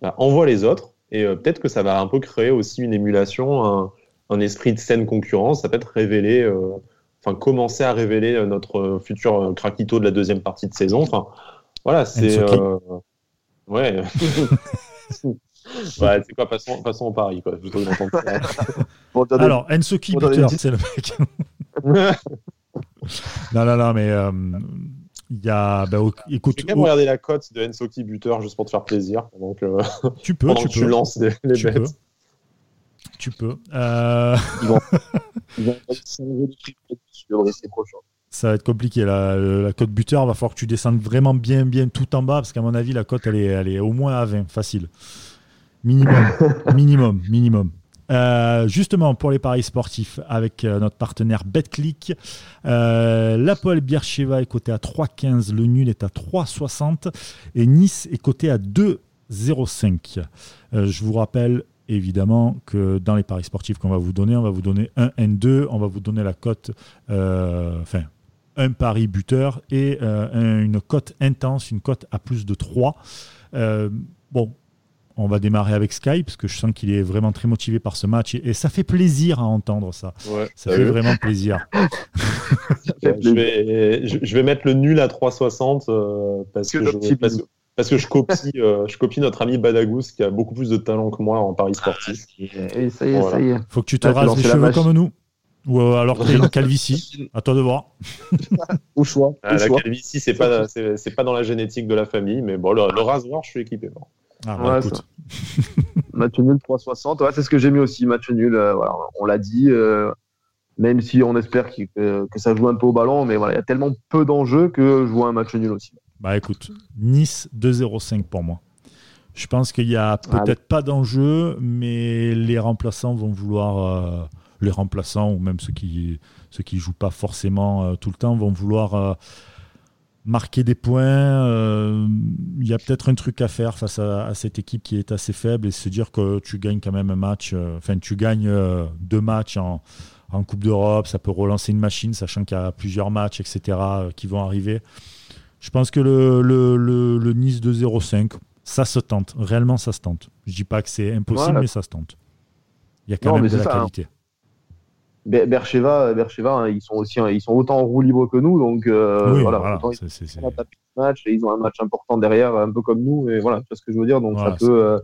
[SPEAKER 3] Bah, envoie les autres, et euh, peut-être que ça va un peu créer aussi une émulation, un, un esprit de saine concurrence. Ça peut être révélé, euh, enfin, commencer à révéler notre futur craquito de la deuxième partie de saison. Enfin, voilà, c'est. Ouais. (laughs) (laughs) (laughs) ouais, c'est quoi, passons, passons au Paris, quoi.
[SPEAKER 2] Pour donner- (laughs)
[SPEAKER 1] Alors, buteur,
[SPEAKER 2] des-
[SPEAKER 1] c'est le mec. (laughs) non, non, non, mais euh, il y a. bah, au-
[SPEAKER 3] Je
[SPEAKER 1] écoute,
[SPEAKER 3] vais quand même
[SPEAKER 1] au-
[SPEAKER 3] regarder la cote de Ensoki buteur juste pour te faire plaisir pendant que,
[SPEAKER 1] tu peux, tu
[SPEAKER 3] que tu
[SPEAKER 1] peux.
[SPEAKER 3] lances les, les
[SPEAKER 1] tu
[SPEAKER 3] bêtes.
[SPEAKER 1] peux. Tu peux. Euh,
[SPEAKER 2] Ils vont mettre 100 euros de prix sur le Brésil prochain.
[SPEAKER 1] ça va être compliqué. La, la cote buteur, va falloir que tu descendes vraiment bien, bien tout en bas, parce qu'à mon avis, la cote, elle est, elle est au moins à 20, facile. Minimum, (laughs) minimum, minimum. Euh, justement, pour les paris sportifs, avec euh, notre partenaire BetClick, euh, l'Apple Biercheva est coté à 3,15, le nul est à 3,60 et Nice est coté à 2,05. Euh, je vous rappelle évidemment que dans les paris sportifs qu'on va vous donner, on va vous donner un N2, on va vous donner la cote, enfin, un pari buteur et un- une cote intense, une cote à plus de 3. Euh, bon, on va démarrer avec Sky parce que je sens qu'il est vraiment très motivé par ce match et, et ça fait plaisir à entendre ça.
[SPEAKER 3] Ouais,
[SPEAKER 1] Ça fait
[SPEAKER 3] vu
[SPEAKER 1] vraiment plaisir. (laughs)
[SPEAKER 3] Je, vais, je, je vais mettre le nul à 3,60 euh, parce,
[SPEAKER 2] Que
[SPEAKER 3] je,
[SPEAKER 2] petit
[SPEAKER 3] parce, que- parce que je copie, euh, je copie notre ami Badagous qui a beaucoup plus de talent que moi en paris sportif.
[SPEAKER 2] Et ça y est,
[SPEAKER 3] Voilà.
[SPEAKER 2] ça y est.
[SPEAKER 1] Faut que tu te
[SPEAKER 2] Ah,
[SPEAKER 1] rases les cheveux comme nous. Ou euh, alors t'es une calvitie. (laughs) À toi de voir.
[SPEAKER 2] Au choix.
[SPEAKER 3] Ah, la
[SPEAKER 2] choix.
[SPEAKER 3] calvitie, c'est pas, c'est pas dans la génétique de la famille, mais bon, le, le rasoir, je suis équipé. bon.
[SPEAKER 1] Ah, bah,
[SPEAKER 2] Ouais,
[SPEAKER 1] écoute.
[SPEAKER 2] Match nul 3,60. Ouais, c'est ce que j'ai mis aussi. Match nul. euh, voilà, on l'a dit. euh, même si on espère que, que ça joue un peu au ballon, mais voilà, il y a tellement peu d'enjeux que je vois un match nul aussi.
[SPEAKER 1] Bah écoute, Nice 2-0-5 pour moi. Je pense qu'il y a peut-être pas d'enjeu, mais les remplaçants vont vouloir, euh, les remplaçants ou même ceux qui ceux qui jouent pas forcément tout le temps vont vouloir marquer des points. euh, Il y a peut-être un truc à faire face à, à cette équipe qui est assez faible et se dire que tu gagnes quand même un match. euh, Enfin, tu gagnes euh, deux matchs en, en Coupe d'Europe. Ça peut relancer une machine, sachant qu'il y a plusieurs matchs, etc., qui vont arriver. Je pense que le, le, le, le Nice de 0-5, ça se tente. Réellement, ça se tente. Je dis pas que c'est impossible,
[SPEAKER 2] Voilà.
[SPEAKER 1] mais ça se tente. Il y a quand
[SPEAKER 2] Non,
[SPEAKER 1] même de la
[SPEAKER 2] ça, hein.
[SPEAKER 1] qualité.
[SPEAKER 2] Bercheva, Bercheva, hein, ils sont aussi, ils sont autant en roue libre que nous, donc euh,
[SPEAKER 1] oui,
[SPEAKER 2] voilà.
[SPEAKER 1] voilà.
[SPEAKER 2] autant ils
[SPEAKER 1] c'est- c'est- c'est-
[SPEAKER 2] match et ils ont un match important derrière, un peu comme nous, et voilà, tu vois ce que je veux dire. Donc
[SPEAKER 1] Voilà,
[SPEAKER 2] ça peut, euh,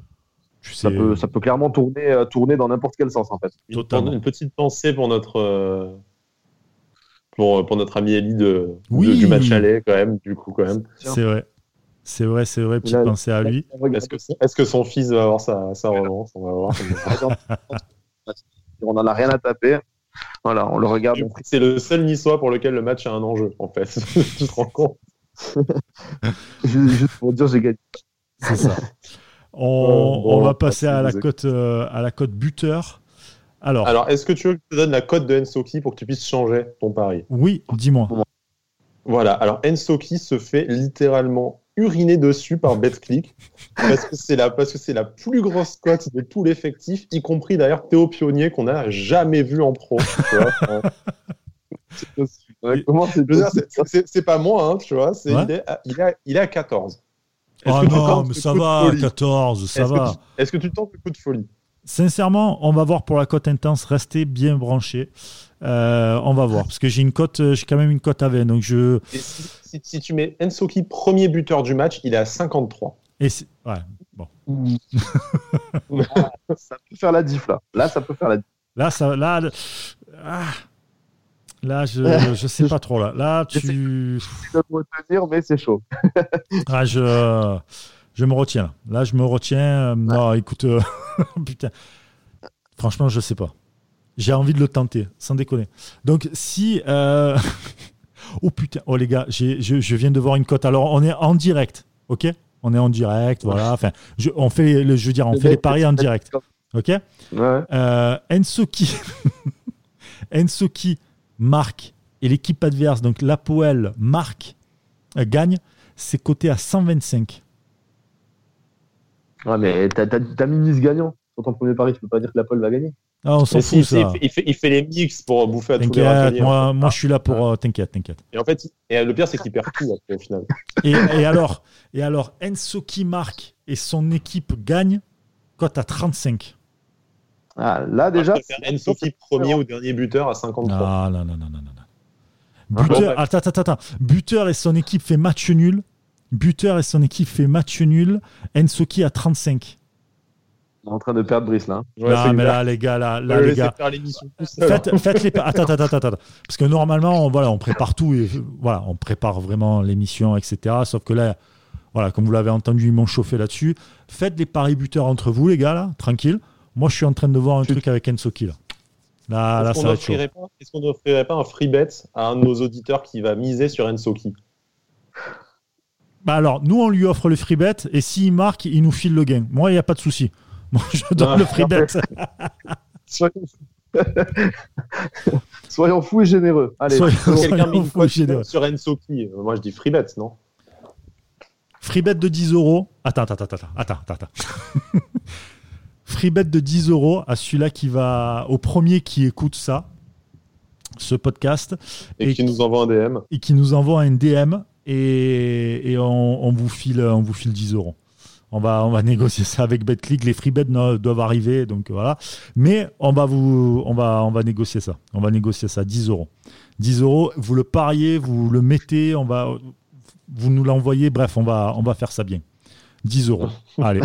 [SPEAKER 2] ça
[SPEAKER 1] sais-
[SPEAKER 2] peut, ça peut clairement tourner, euh, tourner dans n'importe quel sens en fait.
[SPEAKER 3] Une,
[SPEAKER 1] Totalement.
[SPEAKER 3] une petite pensée pour notre, euh, pour, pour notre ami Eli de,
[SPEAKER 1] Oui.
[SPEAKER 3] de- du match aller, quand même, du coup, quand même.
[SPEAKER 1] C'est vrai. C'est vrai, c'est vrai. Petite
[SPEAKER 2] Là-
[SPEAKER 1] pensée à lui.
[SPEAKER 3] Est-ce que, est-ce que son fils va avoir sa, sa revanche On va voir.
[SPEAKER 2] On en a rien à taper. Voilà, on le regarde.
[SPEAKER 3] C'est le seul niçois pour lequel le match a un enjeu, en fait. (laughs) tu te rends compte? (laughs)
[SPEAKER 2] Juste pour dire, j'ai gagné.
[SPEAKER 1] C'est ça. On, (laughs)
[SPEAKER 3] Euh, bon,
[SPEAKER 1] on va passer à la cote euh, à la cote buteur. Alors,
[SPEAKER 3] Alors, est-ce que tu veux que je te donne la cote de Ensoki pour que tu puisses changer ton pari?
[SPEAKER 1] Oui, dis-moi.
[SPEAKER 3] Voilà, alors Ensoki se fait littéralement uriner dessus par BetClick parce que c'est la, parce que c'est la plus grosse cote de tout l'effectif, y compris d'ailleurs Théo Pionnier qu'on n'a jamais vu en pro. tu vois. (laughs)
[SPEAKER 2] C'est
[SPEAKER 3] pas moi, hein, tu vois,
[SPEAKER 1] Ouais.
[SPEAKER 3] il, est à, il, est à, il est à 14. Est-ce
[SPEAKER 1] Ah non, mais ça va,
[SPEAKER 3] folie
[SPEAKER 1] 14, ça
[SPEAKER 3] Est-ce que
[SPEAKER 1] va.
[SPEAKER 3] tu- Est-ce que tu tentes le coup de folie?
[SPEAKER 1] Sincèrement, on va voir pour la cote intense. Restez bien branchés. Euh, on va voir parce que j'ai une cote, euh, j'ai quand même une cote à 20. Donc je.
[SPEAKER 3] Si, si- si tu mets Ensoki premier buteur du match, il est à 53.
[SPEAKER 1] Et c'est- ouais. Bon. (laughs)
[SPEAKER 2] Ça peut faire la diff là. Là, ça peut faire la diff.
[SPEAKER 1] Là, ça, là, ah. là, je, (laughs) je sais pas trop là. Là, tu,
[SPEAKER 2] Je peux me retenir, mais c'est chaud. (laughs)
[SPEAKER 1] ah, je, je me retiens. Là, je me retiens. Euh, Non, écoute, euh, putain. Franchement, je sais pas. J'ai envie de le tenter, sans déconner. Donc, si, euh, (laughs) oh putain, oh les gars, j'ai- je, je viens de voir une cote. Alors, on est en direct, ok? On est en direct, voilà. Enfin, je, on fait, le, je veux dire, on fait les paris en direct, ok?
[SPEAKER 2] Ouais.
[SPEAKER 1] Euh, Ensoki, (laughs) Ensoki marque et l'équipe adverse, donc l'Apoel marque, euh, gagne, c'est coté à 125.
[SPEAKER 2] Ouais, mais t'as t'as- t'as mis Nice gagnant. Sur ton premier pari, tu peux pas dire que la Paul va gagner.
[SPEAKER 1] Ah, on s'en fout,
[SPEAKER 3] si, si,
[SPEAKER 1] ça.
[SPEAKER 3] il, fait, il, fait, il fait les mix pour bouffer à tous les
[SPEAKER 1] T'inquiète,
[SPEAKER 3] raccourcis.
[SPEAKER 1] moi, moi je suis là pour. euh, t'inquiète, t'inquiète.
[SPEAKER 3] Et en fait, et le pire, c'est qu'il perd tout après, au final.
[SPEAKER 1] Et, et alors, et alors, Ensoki marque et son équipe gagne, cote à 35.
[SPEAKER 2] Ah, là, déjà.
[SPEAKER 3] Préfère Ensoki premier ou dernier buteur à 53.
[SPEAKER 1] Ah, non, non, non, non, non. non. Buteur, attends, attends, attends. Buteur et son équipe fait match nul. Buteur et son équipe fait match nul. Ensoki à 35.
[SPEAKER 2] On est en train de perdre Brice là. hein.
[SPEAKER 3] Ouais,
[SPEAKER 1] non, mais là, les gars, là, les gars.
[SPEAKER 3] faire l'émission tout seul.
[SPEAKER 1] Faites, faites les attends, attends, attends, attends, attends. (laughs) parce que normalement, on, voilà, on prépare tout et voilà, on prépare vraiment l'émission, etc. Sauf que là, voilà, comme vous l'avez entendu, ils m'ont chauffé là-dessus. Faites des paris buteurs entre vous, les gars, là, tranquille. Moi, je suis en train de voir un truc avec Ensoki là. Là, là,
[SPEAKER 3] Est-ce
[SPEAKER 1] ça
[SPEAKER 3] qu'on
[SPEAKER 1] va être chaud.
[SPEAKER 3] n'offrirait pas, est-ce qu'on n'offrirait pas un free bet à un de nos auditeurs qui va miser sur Ensoki?
[SPEAKER 1] Bah alors, nous, on lui offre le free bet et s'il marque, il nous file le gain. Moi, il n'y a pas de souci. Je donne
[SPEAKER 3] Ah,
[SPEAKER 1] le free bet. (laughs)
[SPEAKER 2] Soyons (laughs) Soyons fous et généreux. Allez,
[SPEAKER 1] Soyons-.
[SPEAKER 3] Quelqu'un
[SPEAKER 1] Soyons fous,
[SPEAKER 3] cote
[SPEAKER 1] généreux.
[SPEAKER 3] sur Ensoki. Euh, Moi, je dis free bet, non?
[SPEAKER 1] Free bet de 10 euros. Attends, attends, attends, attends, attends, attends. attends. (laughs) Free bet de 10 euros à celui-là qui va, au premier qui écoute ça, ce podcast,
[SPEAKER 3] Et,
[SPEAKER 1] Et
[SPEAKER 3] qui
[SPEAKER 1] qui-
[SPEAKER 3] nous envoie un DM.
[SPEAKER 1] et qui nous envoie un DM et, et on, on vous file, on vous file 10 euros. On va, on va négocier ça avec BetClick. Les free bets doivent arriver, donc voilà. Mais on va vous, on va, on va négocier ça. On va négocier ça, 10 euros. 10 euros, vous le pariez, vous le mettez, on va, vous nous l'envoyez. Bref, on va, on va faire ça bien. 10 euros. (laughs) Allez.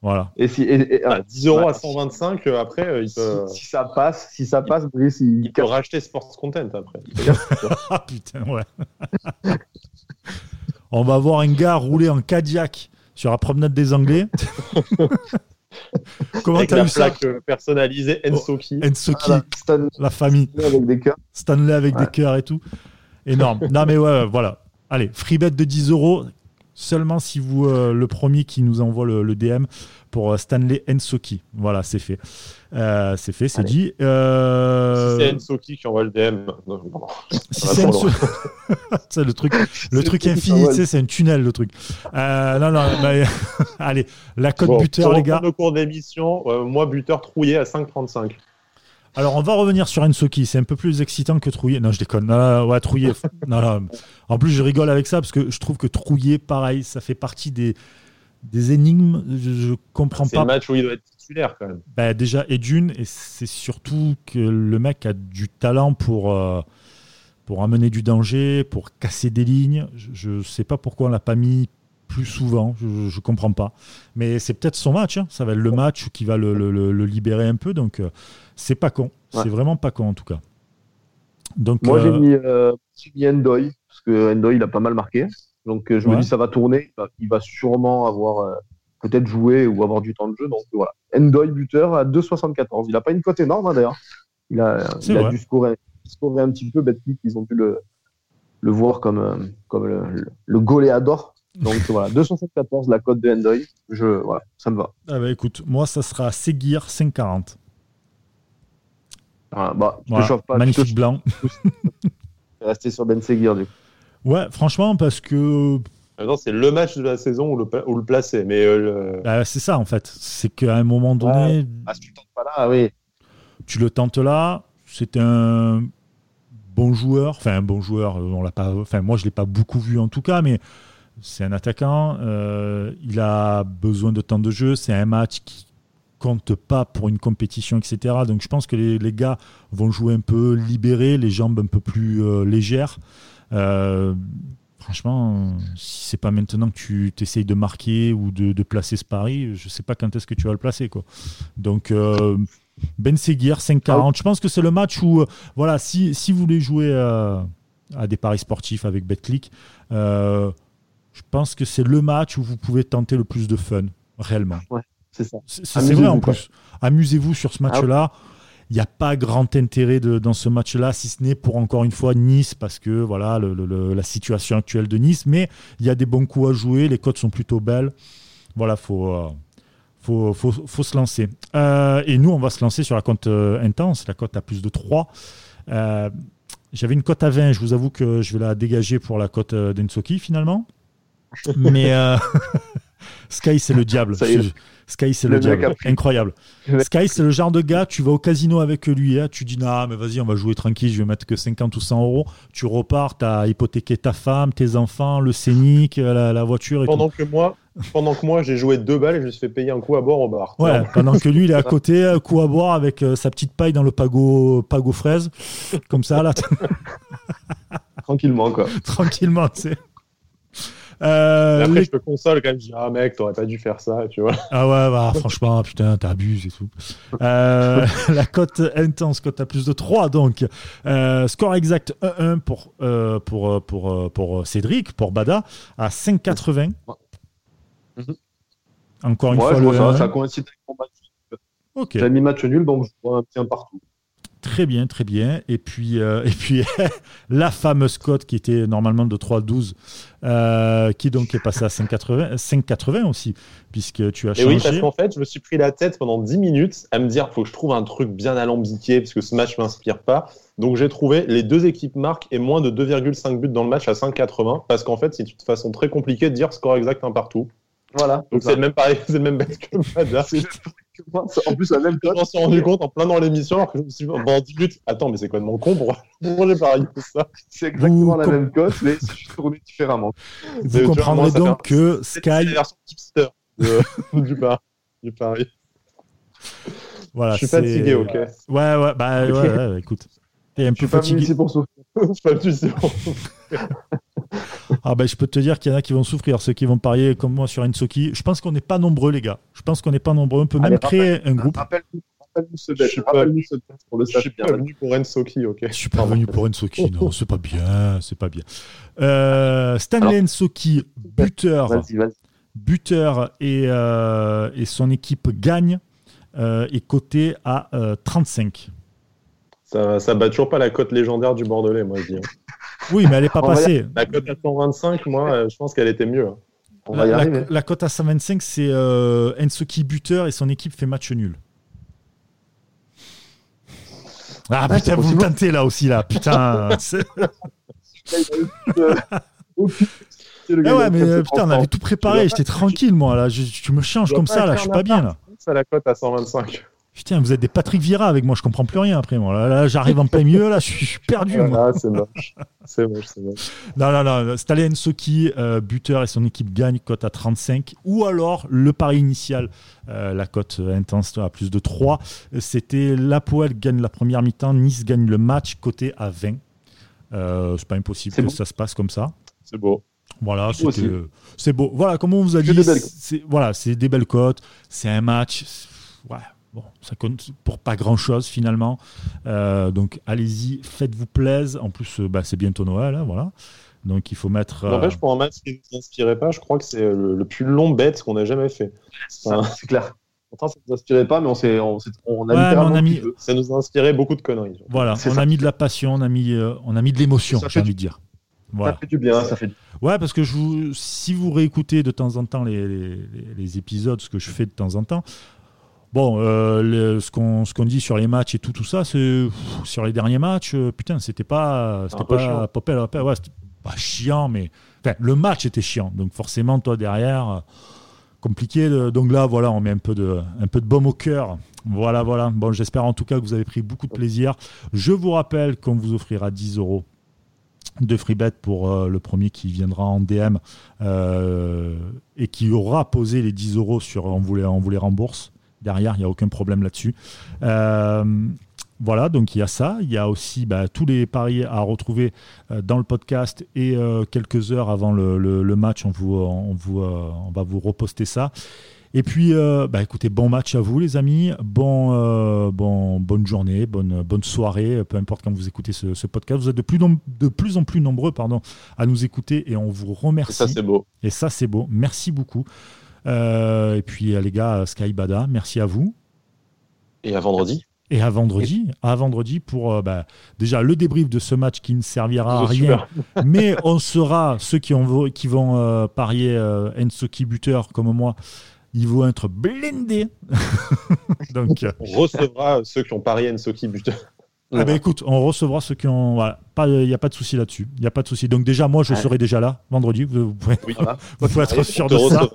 [SPEAKER 1] Voilà.
[SPEAKER 2] Et si, et- et-
[SPEAKER 3] Ah, 10 euros
[SPEAKER 2] Ouais.
[SPEAKER 3] à 125, euh, après, euh, il
[SPEAKER 2] si,
[SPEAKER 3] peut,
[SPEAKER 2] si ça passe, si ça passe, Brice, il,
[SPEAKER 3] il peut racheter Sports Content après. (laughs)
[SPEAKER 1] Ah putain, ouais. (laughs) on va voir un gars rouler en Cadillac sur la promenade des Anglais. (laughs) Comment t'as eu ça
[SPEAKER 3] euh, personnalisée Ensoki.
[SPEAKER 1] Ensoki,
[SPEAKER 2] Stan
[SPEAKER 1] la famille,
[SPEAKER 2] avec des cœurs.
[SPEAKER 1] Stanley avec
[SPEAKER 2] Ouais.
[SPEAKER 1] des cœurs et tout. Énorme. non mais ouais, ouais, voilà. Allez, free bet de 10 euros. Seulement si vous, euh, le premier qui nous envoie le, le DM pour euh, Stanley Ensoki. Voilà, c'est fait. Euh, c'est fait, c'est dit. Euh,
[SPEAKER 3] Si c'est Ensoki qui envoie le DM. Non. (laughs) (laughs)
[SPEAKER 1] Si c'est Enso- le truc, le truc infini,
[SPEAKER 2] ouais.
[SPEAKER 1] tu sais, c'est un tunnel le truc. Euh, non, non, (laughs) mais- allez, la cote
[SPEAKER 3] Bon,
[SPEAKER 1] buteur, les gars.
[SPEAKER 3] le cours d'émission, euh, moi, buteur trouillé à 5,35.
[SPEAKER 1] Alors, on va revenir sur Ensoki. C'est un peu plus excitant que Trouillé. Non, je déconne. Non, non, ouais, Trouillé. non, non. En plus, je rigole avec ça parce que je trouve que Trouillé, pareil, ça fait partie des, des énigmes. Je, je comprends
[SPEAKER 3] C'est
[SPEAKER 1] pas.
[SPEAKER 3] le match où il doit être titulaire quand même.
[SPEAKER 1] Bah, déjà, et d'une, et c'est surtout que le mec a du talent pour, euh, pour amener du danger, pour casser des lignes. Je ne sais pas pourquoi on l'a pas mis plus souvent, je ne comprends pas. Mais c'est peut-être son match, hein. ça va être le match qui va le, le- le- le libérer un peu, donc euh, c'est pas con.
[SPEAKER 2] Ouais.
[SPEAKER 1] C'est vraiment pas con en tout cas. Donc,
[SPEAKER 2] Moi, j'ai
[SPEAKER 1] euh,
[SPEAKER 2] mis, euh, j'ai mis Endoy, parce que Endoy, il a pas mal marqué. Donc, euh, je
[SPEAKER 1] Ouais.
[SPEAKER 2] me dis, ça va tourner. Il va, sûrement avoir euh, peut-être jouer ou avoir du temps de jeu. Donc, voilà. Endoy, buteur à 2,74. Il n'a pas une cote énorme, hein, d'ailleurs. Il a, il a dû scorer, scorer un petit peu. Betclic, ils ont pu le, le voir comme, euh, comme le, le, le goléador. Donc, (laughs) voilà. 274, la cote de Endoy. Je, voilà, ça me va.
[SPEAKER 1] ah bah, écoute, moi ça sera Seguir 5,40.
[SPEAKER 2] Voilà, bah, je
[SPEAKER 1] Voilà.
[SPEAKER 2] te chauffe pas.
[SPEAKER 1] Magnifique blanc.
[SPEAKER 2] te rester sur Ben Seguir, du coup.
[SPEAKER 1] Ouais, franchement, parce que
[SPEAKER 3] Maintenant, c'est le match de la saison où le, où le placer. Mais euh, le-
[SPEAKER 1] bah, c'est ça en fait. C'est qu'à un moment donné,
[SPEAKER 2] Ah, si tu tentes pas là, ah oui.
[SPEAKER 1] tu le tentes là, c'est un bon joueur, enfin un bon joueur, euh, on l'a pas, enfin moi je l'ai pas beaucoup vu en tout cas, mais c'est un attaquant, euh, il a besoin de temps de jeu, c'est un match qui, compte pas pour une compétition, etc. Donc je pense que les, les gars vont jouer un peu libérés, les jambes un peu plus euh, légères. Euh, franchement, si c'est pas maintenant que tu t'essayes de marquer ou de, de placer ce pari, je sais pas quand est-ce que tu vas le placer. Quoi. Donc euh, Ben Seguir, 5,40. Je pense que c'est le match où, euh, voilà, si, si vous voulez jouer euh, à des paris sportifs avec BetClick, euh, je pense que c'est le match où vous pouvez tenter le plus de fun, réellement.
[SPEAKER 2] C'est ça.
[SPEAKER 1] C'est vrai en plus. Amusez-vous sur ce match-là. Il n'y a pas grand intérêt de- dans ce match-là, si ce n'est pour encore une fois Nice, parce que voilà le- le- le- la situation actuelle de Nice. Mais il y a des bons coups à jouer, les cotes sont plutôt belles. Voilà, faut, euh, faut, faut, faut se lancer. Euh, et nous, on va se lancer sur la cote euh, intense, la cote à plus de 3. Euh, J'avais une cote à 20, je vous avoue que je vais la dégager pour la cote d'Ensoki finalement. (laughs) Mais (laughs) Sky, c'est le diable. Sky, c'est le, diable. Incroyable. Sky, c'est le genre de gars, tu vas au casino avec lui, hein, tu dis, non, mais vas-y, on va jouer tranquille, je vais mettre que 50 ou 100 euros. Tu repars, tu as hypothéqué ta femme, tes enfants, le scénic, la, la voiture et
[SPEAKER 3] Pendant que moi, pendant que moi j'ai joué deux balles et je me suis fait payer un coup à bord au bar.
[SPEAKER 1] Ouais, pendant que lui, il est à côté, euh, coup à boire avec euh, sa petite paille dans le pago, pago fraise, comme ça, là, (laughs)
[SPEAKER 2] Tranquillement, quoi. (laughs)
[SPEAKER 1] tranquillement, tu sais. Euh,
[SPEAKER 3] après,
[SPEAKER 1] les-
[SPEAKER 3] je te console quand même. Je dis, ah mec, t'aurais pas dû faire ça, tu vois.
[SPEAKER 1] Ah ouais, bah, (laughs) franchement, putain, t'abuses et tout. Euh, (laughs) la cote intense, cote à plus de 3, donc. Euh, score exact 1-1 pour, euh, pour, euh, pour, pour Cédric, pour Bada, à 5,80.
[SPEAKER 2] Mhm.
[SPEAKER 1] Encore une
[SPEAKER 2] Moi,
[SPEAKER 1] fois, le
[SPEAKER 2] ça,
[SPEAKER 1] 1-1.
[SPEAKER 2] ça coïncide avec mon match.
[SPEAKER 1] Ok,
[SPEAKER 2] J'ai mis match nul, donc je vois un petit un partout.
[SPEAKER 1] Très bien, très bien. Et puis, euh, et puis (laughs) la fameuse cote qui était normalement de 3,12, euh, qui donc est passée à 5,80 5,80 aussi, puisque tu as
[SPEAKER 3] Et oui, parce
[SPEAKER 1] changé.
[SPEAKER 3] qu'en fait, je me suis pris la tête pendant 10 minutes à me dire, faut que je trouve un truc bien alambiqué, parce que ce match m'inspire pas. Donc j'ai trouvé les deux équipes marquent et moins de 2,5 buts dans le match à 5,80, parce qu'en fait, c'est une façon très compliquée de dire score exact un partout.
[SPEAKER 2] Voilà.
[SPEAKER 3] Donc c'est le même pareil, (laughs) c'est le même bet que Mada. (laughs)
[SPEAKER 2] En plus, la même
[SPEAKER 3] Je
[SPEAKER 2] cote.
[SPEAKER 3] m'en suis rendu compte en plein dans l'émission, alors que je me suis dit, 10 minutes, attends, mais c'est quoi de mon con pour pourquoi j'ai parié ça?
[SPEAKER 2] C'est exactement
[SPEAKER 1] Vous
[SPEAKER 2] la
[SPEAKER 1] com-
[SPEAKER 2] même cote, mais c'est juste tourné différemment.
[SPEAKER 1] Vous
[SPEAKER 3] vois,
[SPEAKER 1] comprendrez donc
[SPEAKER 3] un-
[SPEAKER 1] que
[SPEAKER 3] C'est
[SPEAKER 1] Sky,
[SPEAKER 3] la version tipster de- (laughs) du pari. Du pari.
[SPEAKER 1] voilà,
[SPEAKER 3] je suis
[SPEAKER 1] c'est-
[SPEAKER 3] fatigué, ok.
[SPEAKER 1] Ouais, ouais, bah ouais, ouais, ouais, écoute. T'es un
[SPEAKER 2] Je
[SPEAKER 1] peu
[SPEAKER 2] suis pas venu
[SPEAKER 1] fatigué.
[SPEAKER 2] ici pour souffrir.
[SPEAKER 3] C'est pas du tout. (laughs)
[SPEAKER 1] Ah bah je peux te dire qu'il y en a qui vont souffrir, ceux qui vont parier comme moi sur Ensoki. Je pense qu'on n'est pas nombreux les gars. Je pense qu'on n'est pas nombreux. On peut
[SPEAKER 2] Allez,
[SPEAKER 1] même créer un groupe.
[SPEAKER 2] Rappelle-nous rappelle-nous ce
[SPEAKER 3] Je
[SPEAKER 2] bet.
[SPEAKER 3] suis pas-
[SPEAKER 2] Rappelle-nous ce bet pour le
[SPEAKER 3] Je suis
[SPEAKER 2] stade.
[SPEAKER 3] pas venu pour Ensoki, ok.
[SPEAKER 1] Je suis pas venu pour Ensoki, non, c'est pas bien, c'est pas bien. Euh, Stanley Ensoki, buteur,
[SPEAKER 2] Vas-y, vas-y.
[SPEAKER 1] buteur et, euh, et son équipe gagne euh, est coté à euh, 35.
[SPEAKER 3] Ça, ça bat toujours pas la cote légendaire du Bordelais, moi, je dis.
[SPEAKER 1] Oui, mais elle n'est pas passée.
[SPEAKER 3] La cote à 125, moi, euh, je pense qu'elle était mieux. hein.
[SPEAKER 2] On
[SPEAKER 1] La,
[SPEAKER 2] va y
[SPEAKER 1] la-
[SPEAKER 2] arriver.
[SPEAKER 1] la cote à 125, c'est euh, Ensoki buteur et son équipe fait match nul. Ah putain, vous me tentez là aussi là, putain. (laughs)
[SPEAKER 2] le
[SPEAKER 1] Ah
[SPEAKER 2] gars
[SPEAKER 1] ouais, mais euh, putain, on avait tout préparé, j'étais tranquille moi là. Je- tu me changes comme ça là, je suis pas bien là.
[SPEAKER 3] C'est la cote à 125.
[SPEAKER 1] Putain, vous êtes des Patrick Vieira avec moi, je comprends plus rien après moi. Là, là, j'arrive en plein milieu là, je suis, perdu.
[SPEAKER 3] Ah, c'est moche. C'est moche, c'est moche. (laughs)
[SPEAKER 1] Non, non, non. Stalin Soki, euh, buteur et son équipe gagne, cote à 35. Ou alors le pari initial, euh, la cote euh, intense à plus de 3. C'était l'Apoel gagne la première mi-temps, Nice gagne le match, coté à 20. Euh, c'est pas impossible que
[SPEAKER 2] beau.
[SPEAKER 1] ça se passe comme ça.
[SPEAKER 3] C'est beau.
[SPEAKER 1] Voilà, c'est beau. Voilà, comme on vous a dit, c'est voilà, c'est des belles cotes, c'est un match. Ouais, bon, ça compte pour pas grand chose finalement. Euh, donc allez-y, faites-vous plaisir. En plus, euh, bah, c'est bientôt Noël, hein, voilà. Donc il faut mettre. euh,
[SPEAKER 3] N'empêche, pour un match qui ne nous inspirait pas, je crois que c'est le, le plus long bet qu'on a jamais fait.
[SPEAKER 2] Ça, C'est clair. Pourtant, ça ne nous inspirait pas, mais on, s'est, on, s'est- on a
[SPEAKER 1] Ouais,
[SPEAKER 2] littéralement
[SPEAKER 1] on a mis-.
[SPEAKER 3] Ça nous a inspiré beaucoup de conneries.
[SPEAKER 1] Voilà,
[SPEAKER 2] C'est
[SPEAKER 1] on
[SPEAKER 2] ça.
[SPEAKER 1] a mis de la passion, on a mis, euh, on a mis de l'émotion,
[SPEAKER 2] Ça
[SPEAKER 1] j'ai envie de dire.
[SPEAKER 2] Ça
[SPEAKER 1] Voilà.
[SPEAKER 2] fait du bien, ça fait du
[SPEAKER 1] Ouais, parce que je vous, si vous réécoutez de temps en temps les, les- les- les épisodes, ce que je fais de temps en temps, bon, euh, le- ce qu'on ce qu'on dit sur les matchs et tout, tout ça, c'est sur les derniers matchs, euh, putain, c'était pas, c'était pas
[SPEAKER 3] chiant.
[SPEAKER 1] popel, popel, ouais, pas chiant, mais enfin, le match était chiant, donc forcément, toi derrière, euh, compliqué. de- donc là, voilà, on met un peu de, un peu de baume au cœur. Voilà, voilà. Bon, j'espère en tout cas que vous avez pris beaucoup de plaisir. Je vous rappelle qu'on vous offrira 10 euros de free bet pour euh, le premier qui viendra en DM euh, et qui aura posé les 10 euros sur on vous les, on vous les rembourse derrière, il n'y a aucun problème là-dessus. Euh, voilà, donc il y a ça. Il y a aussi bah, tous les paris à retrouver euh, dans le podcast et euh, quelques heures avant le, le- le match, on, vous, on, vous, on va vous reposter ça. Et puis, bah, écoutez, bon match à vous, les amis. Bon, bon, bonne journée, bonne, bonne soirée, peu importe quand vous écoutez ce, ce podcast. Vous êtes de plus, de plus en plus nombreux pardon, à nous écouter et on vous
[SPEAKER 3] Et
[SPEAKER 1] remercie.
[SPEAKER 3] ça, c'est beau.
[SPEAKER 1] Et ça, c'est beau. Merci beaucoup. Euh, et puis, euh, les gars, Sky Bada, merci à vous.
[SPEAKER 3] Et à vendredi.
[SPEAKER 1] Et à vendredi, à vendredi pour euh, bah, déjà le débrief de ce match qui ne servira à rien, (laughs) mais on sera ceux qui, ont, qui vont euh, parier euh, Ensoki buteur comme moi, ils vont être blindés. (laughs) Donc, euh,
[SPEAKER 3] On recevra ceux qui ont parié Ensoki buteur.
[SPEAKER 1] Ah bah, écoute, on recevra ceux qui ont. Voilà, pas- il n'y a pas de souci là-dessus. Il n'y a pas de souci. Donc déjà, moi, je
[SPEAKER 4] Ouais.
[SPEAKER 1] serai déjà là vendredi. Vous, vous pouvez,
[SPEAKER 3] Oui. (laughs)
[SPEAKER 1] vous pouvez être sûr
[SPEAKER 3] on te
[SPEAKER 1] de ça.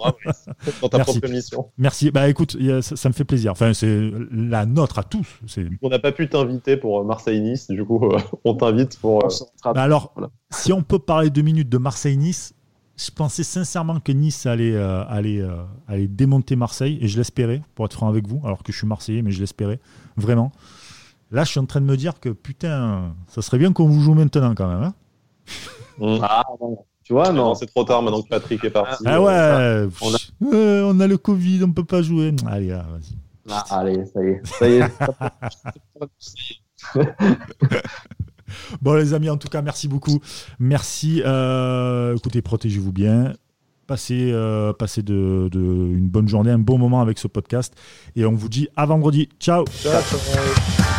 [SPEAKER 3] dans ta
[SPEAKER 1] Merci.
[SPEAKER 3] propre.
[SPEAKER 1] Merci. Bah écoute, ça, ça me fait plaisir. Enfin, c'est la nôtre à tous.
[SPEAKER 3] On n'a pas pu t'inviter pour euh, Marseille-Nice, du coup, euh, (laughs) on t'invite pour. euh,
[SPEAKER 1] Bah alors,
[SPEAKER 4] Voilà.
[SPEAKER 1] si on peut parler deux minutes de Marseille-Nice, je pensais sincèrement que Nice allait, euh, allait, euh, allait démonter Marseille, et je l'espérais, pour être franc avec vous, alors que je suis Marseillais, mais je l'espérais, vraiment. Là, je suis en train de me dire que putain, ça serait bien qu'on vous joue maintenant quand même. hein.
[SPEAKER 3] hum.
[SPEAKER 2] Ah, non. Tu vois, Non,
[SPEAKER 3] c'est trop tard maintenant que Patrick est parti.
[SPEAKER 1] ah
[SPEAKER 3] Euh,
[SPEAKER 1] ouais,
[SPEAKER 2] on
[SPEAKER 1] pff, euh, on a le Covid, on peut pas jouer. Allez, ah, vas-y.
[SPEAKER 2] Ah, allez, ça y est. Ça y est. (laughs)
[SPEAKER 1] Bon, les amis, en tout cas, merci beaucoup. Merci. Euh, écoutez, protégez-vous bien. Passez, euh, passez de, de une bonne journée, un bon moment avec ce podcast. Et on vous dit à vendredi. Ciao.
[SPEAKER 3] ciao, ciao.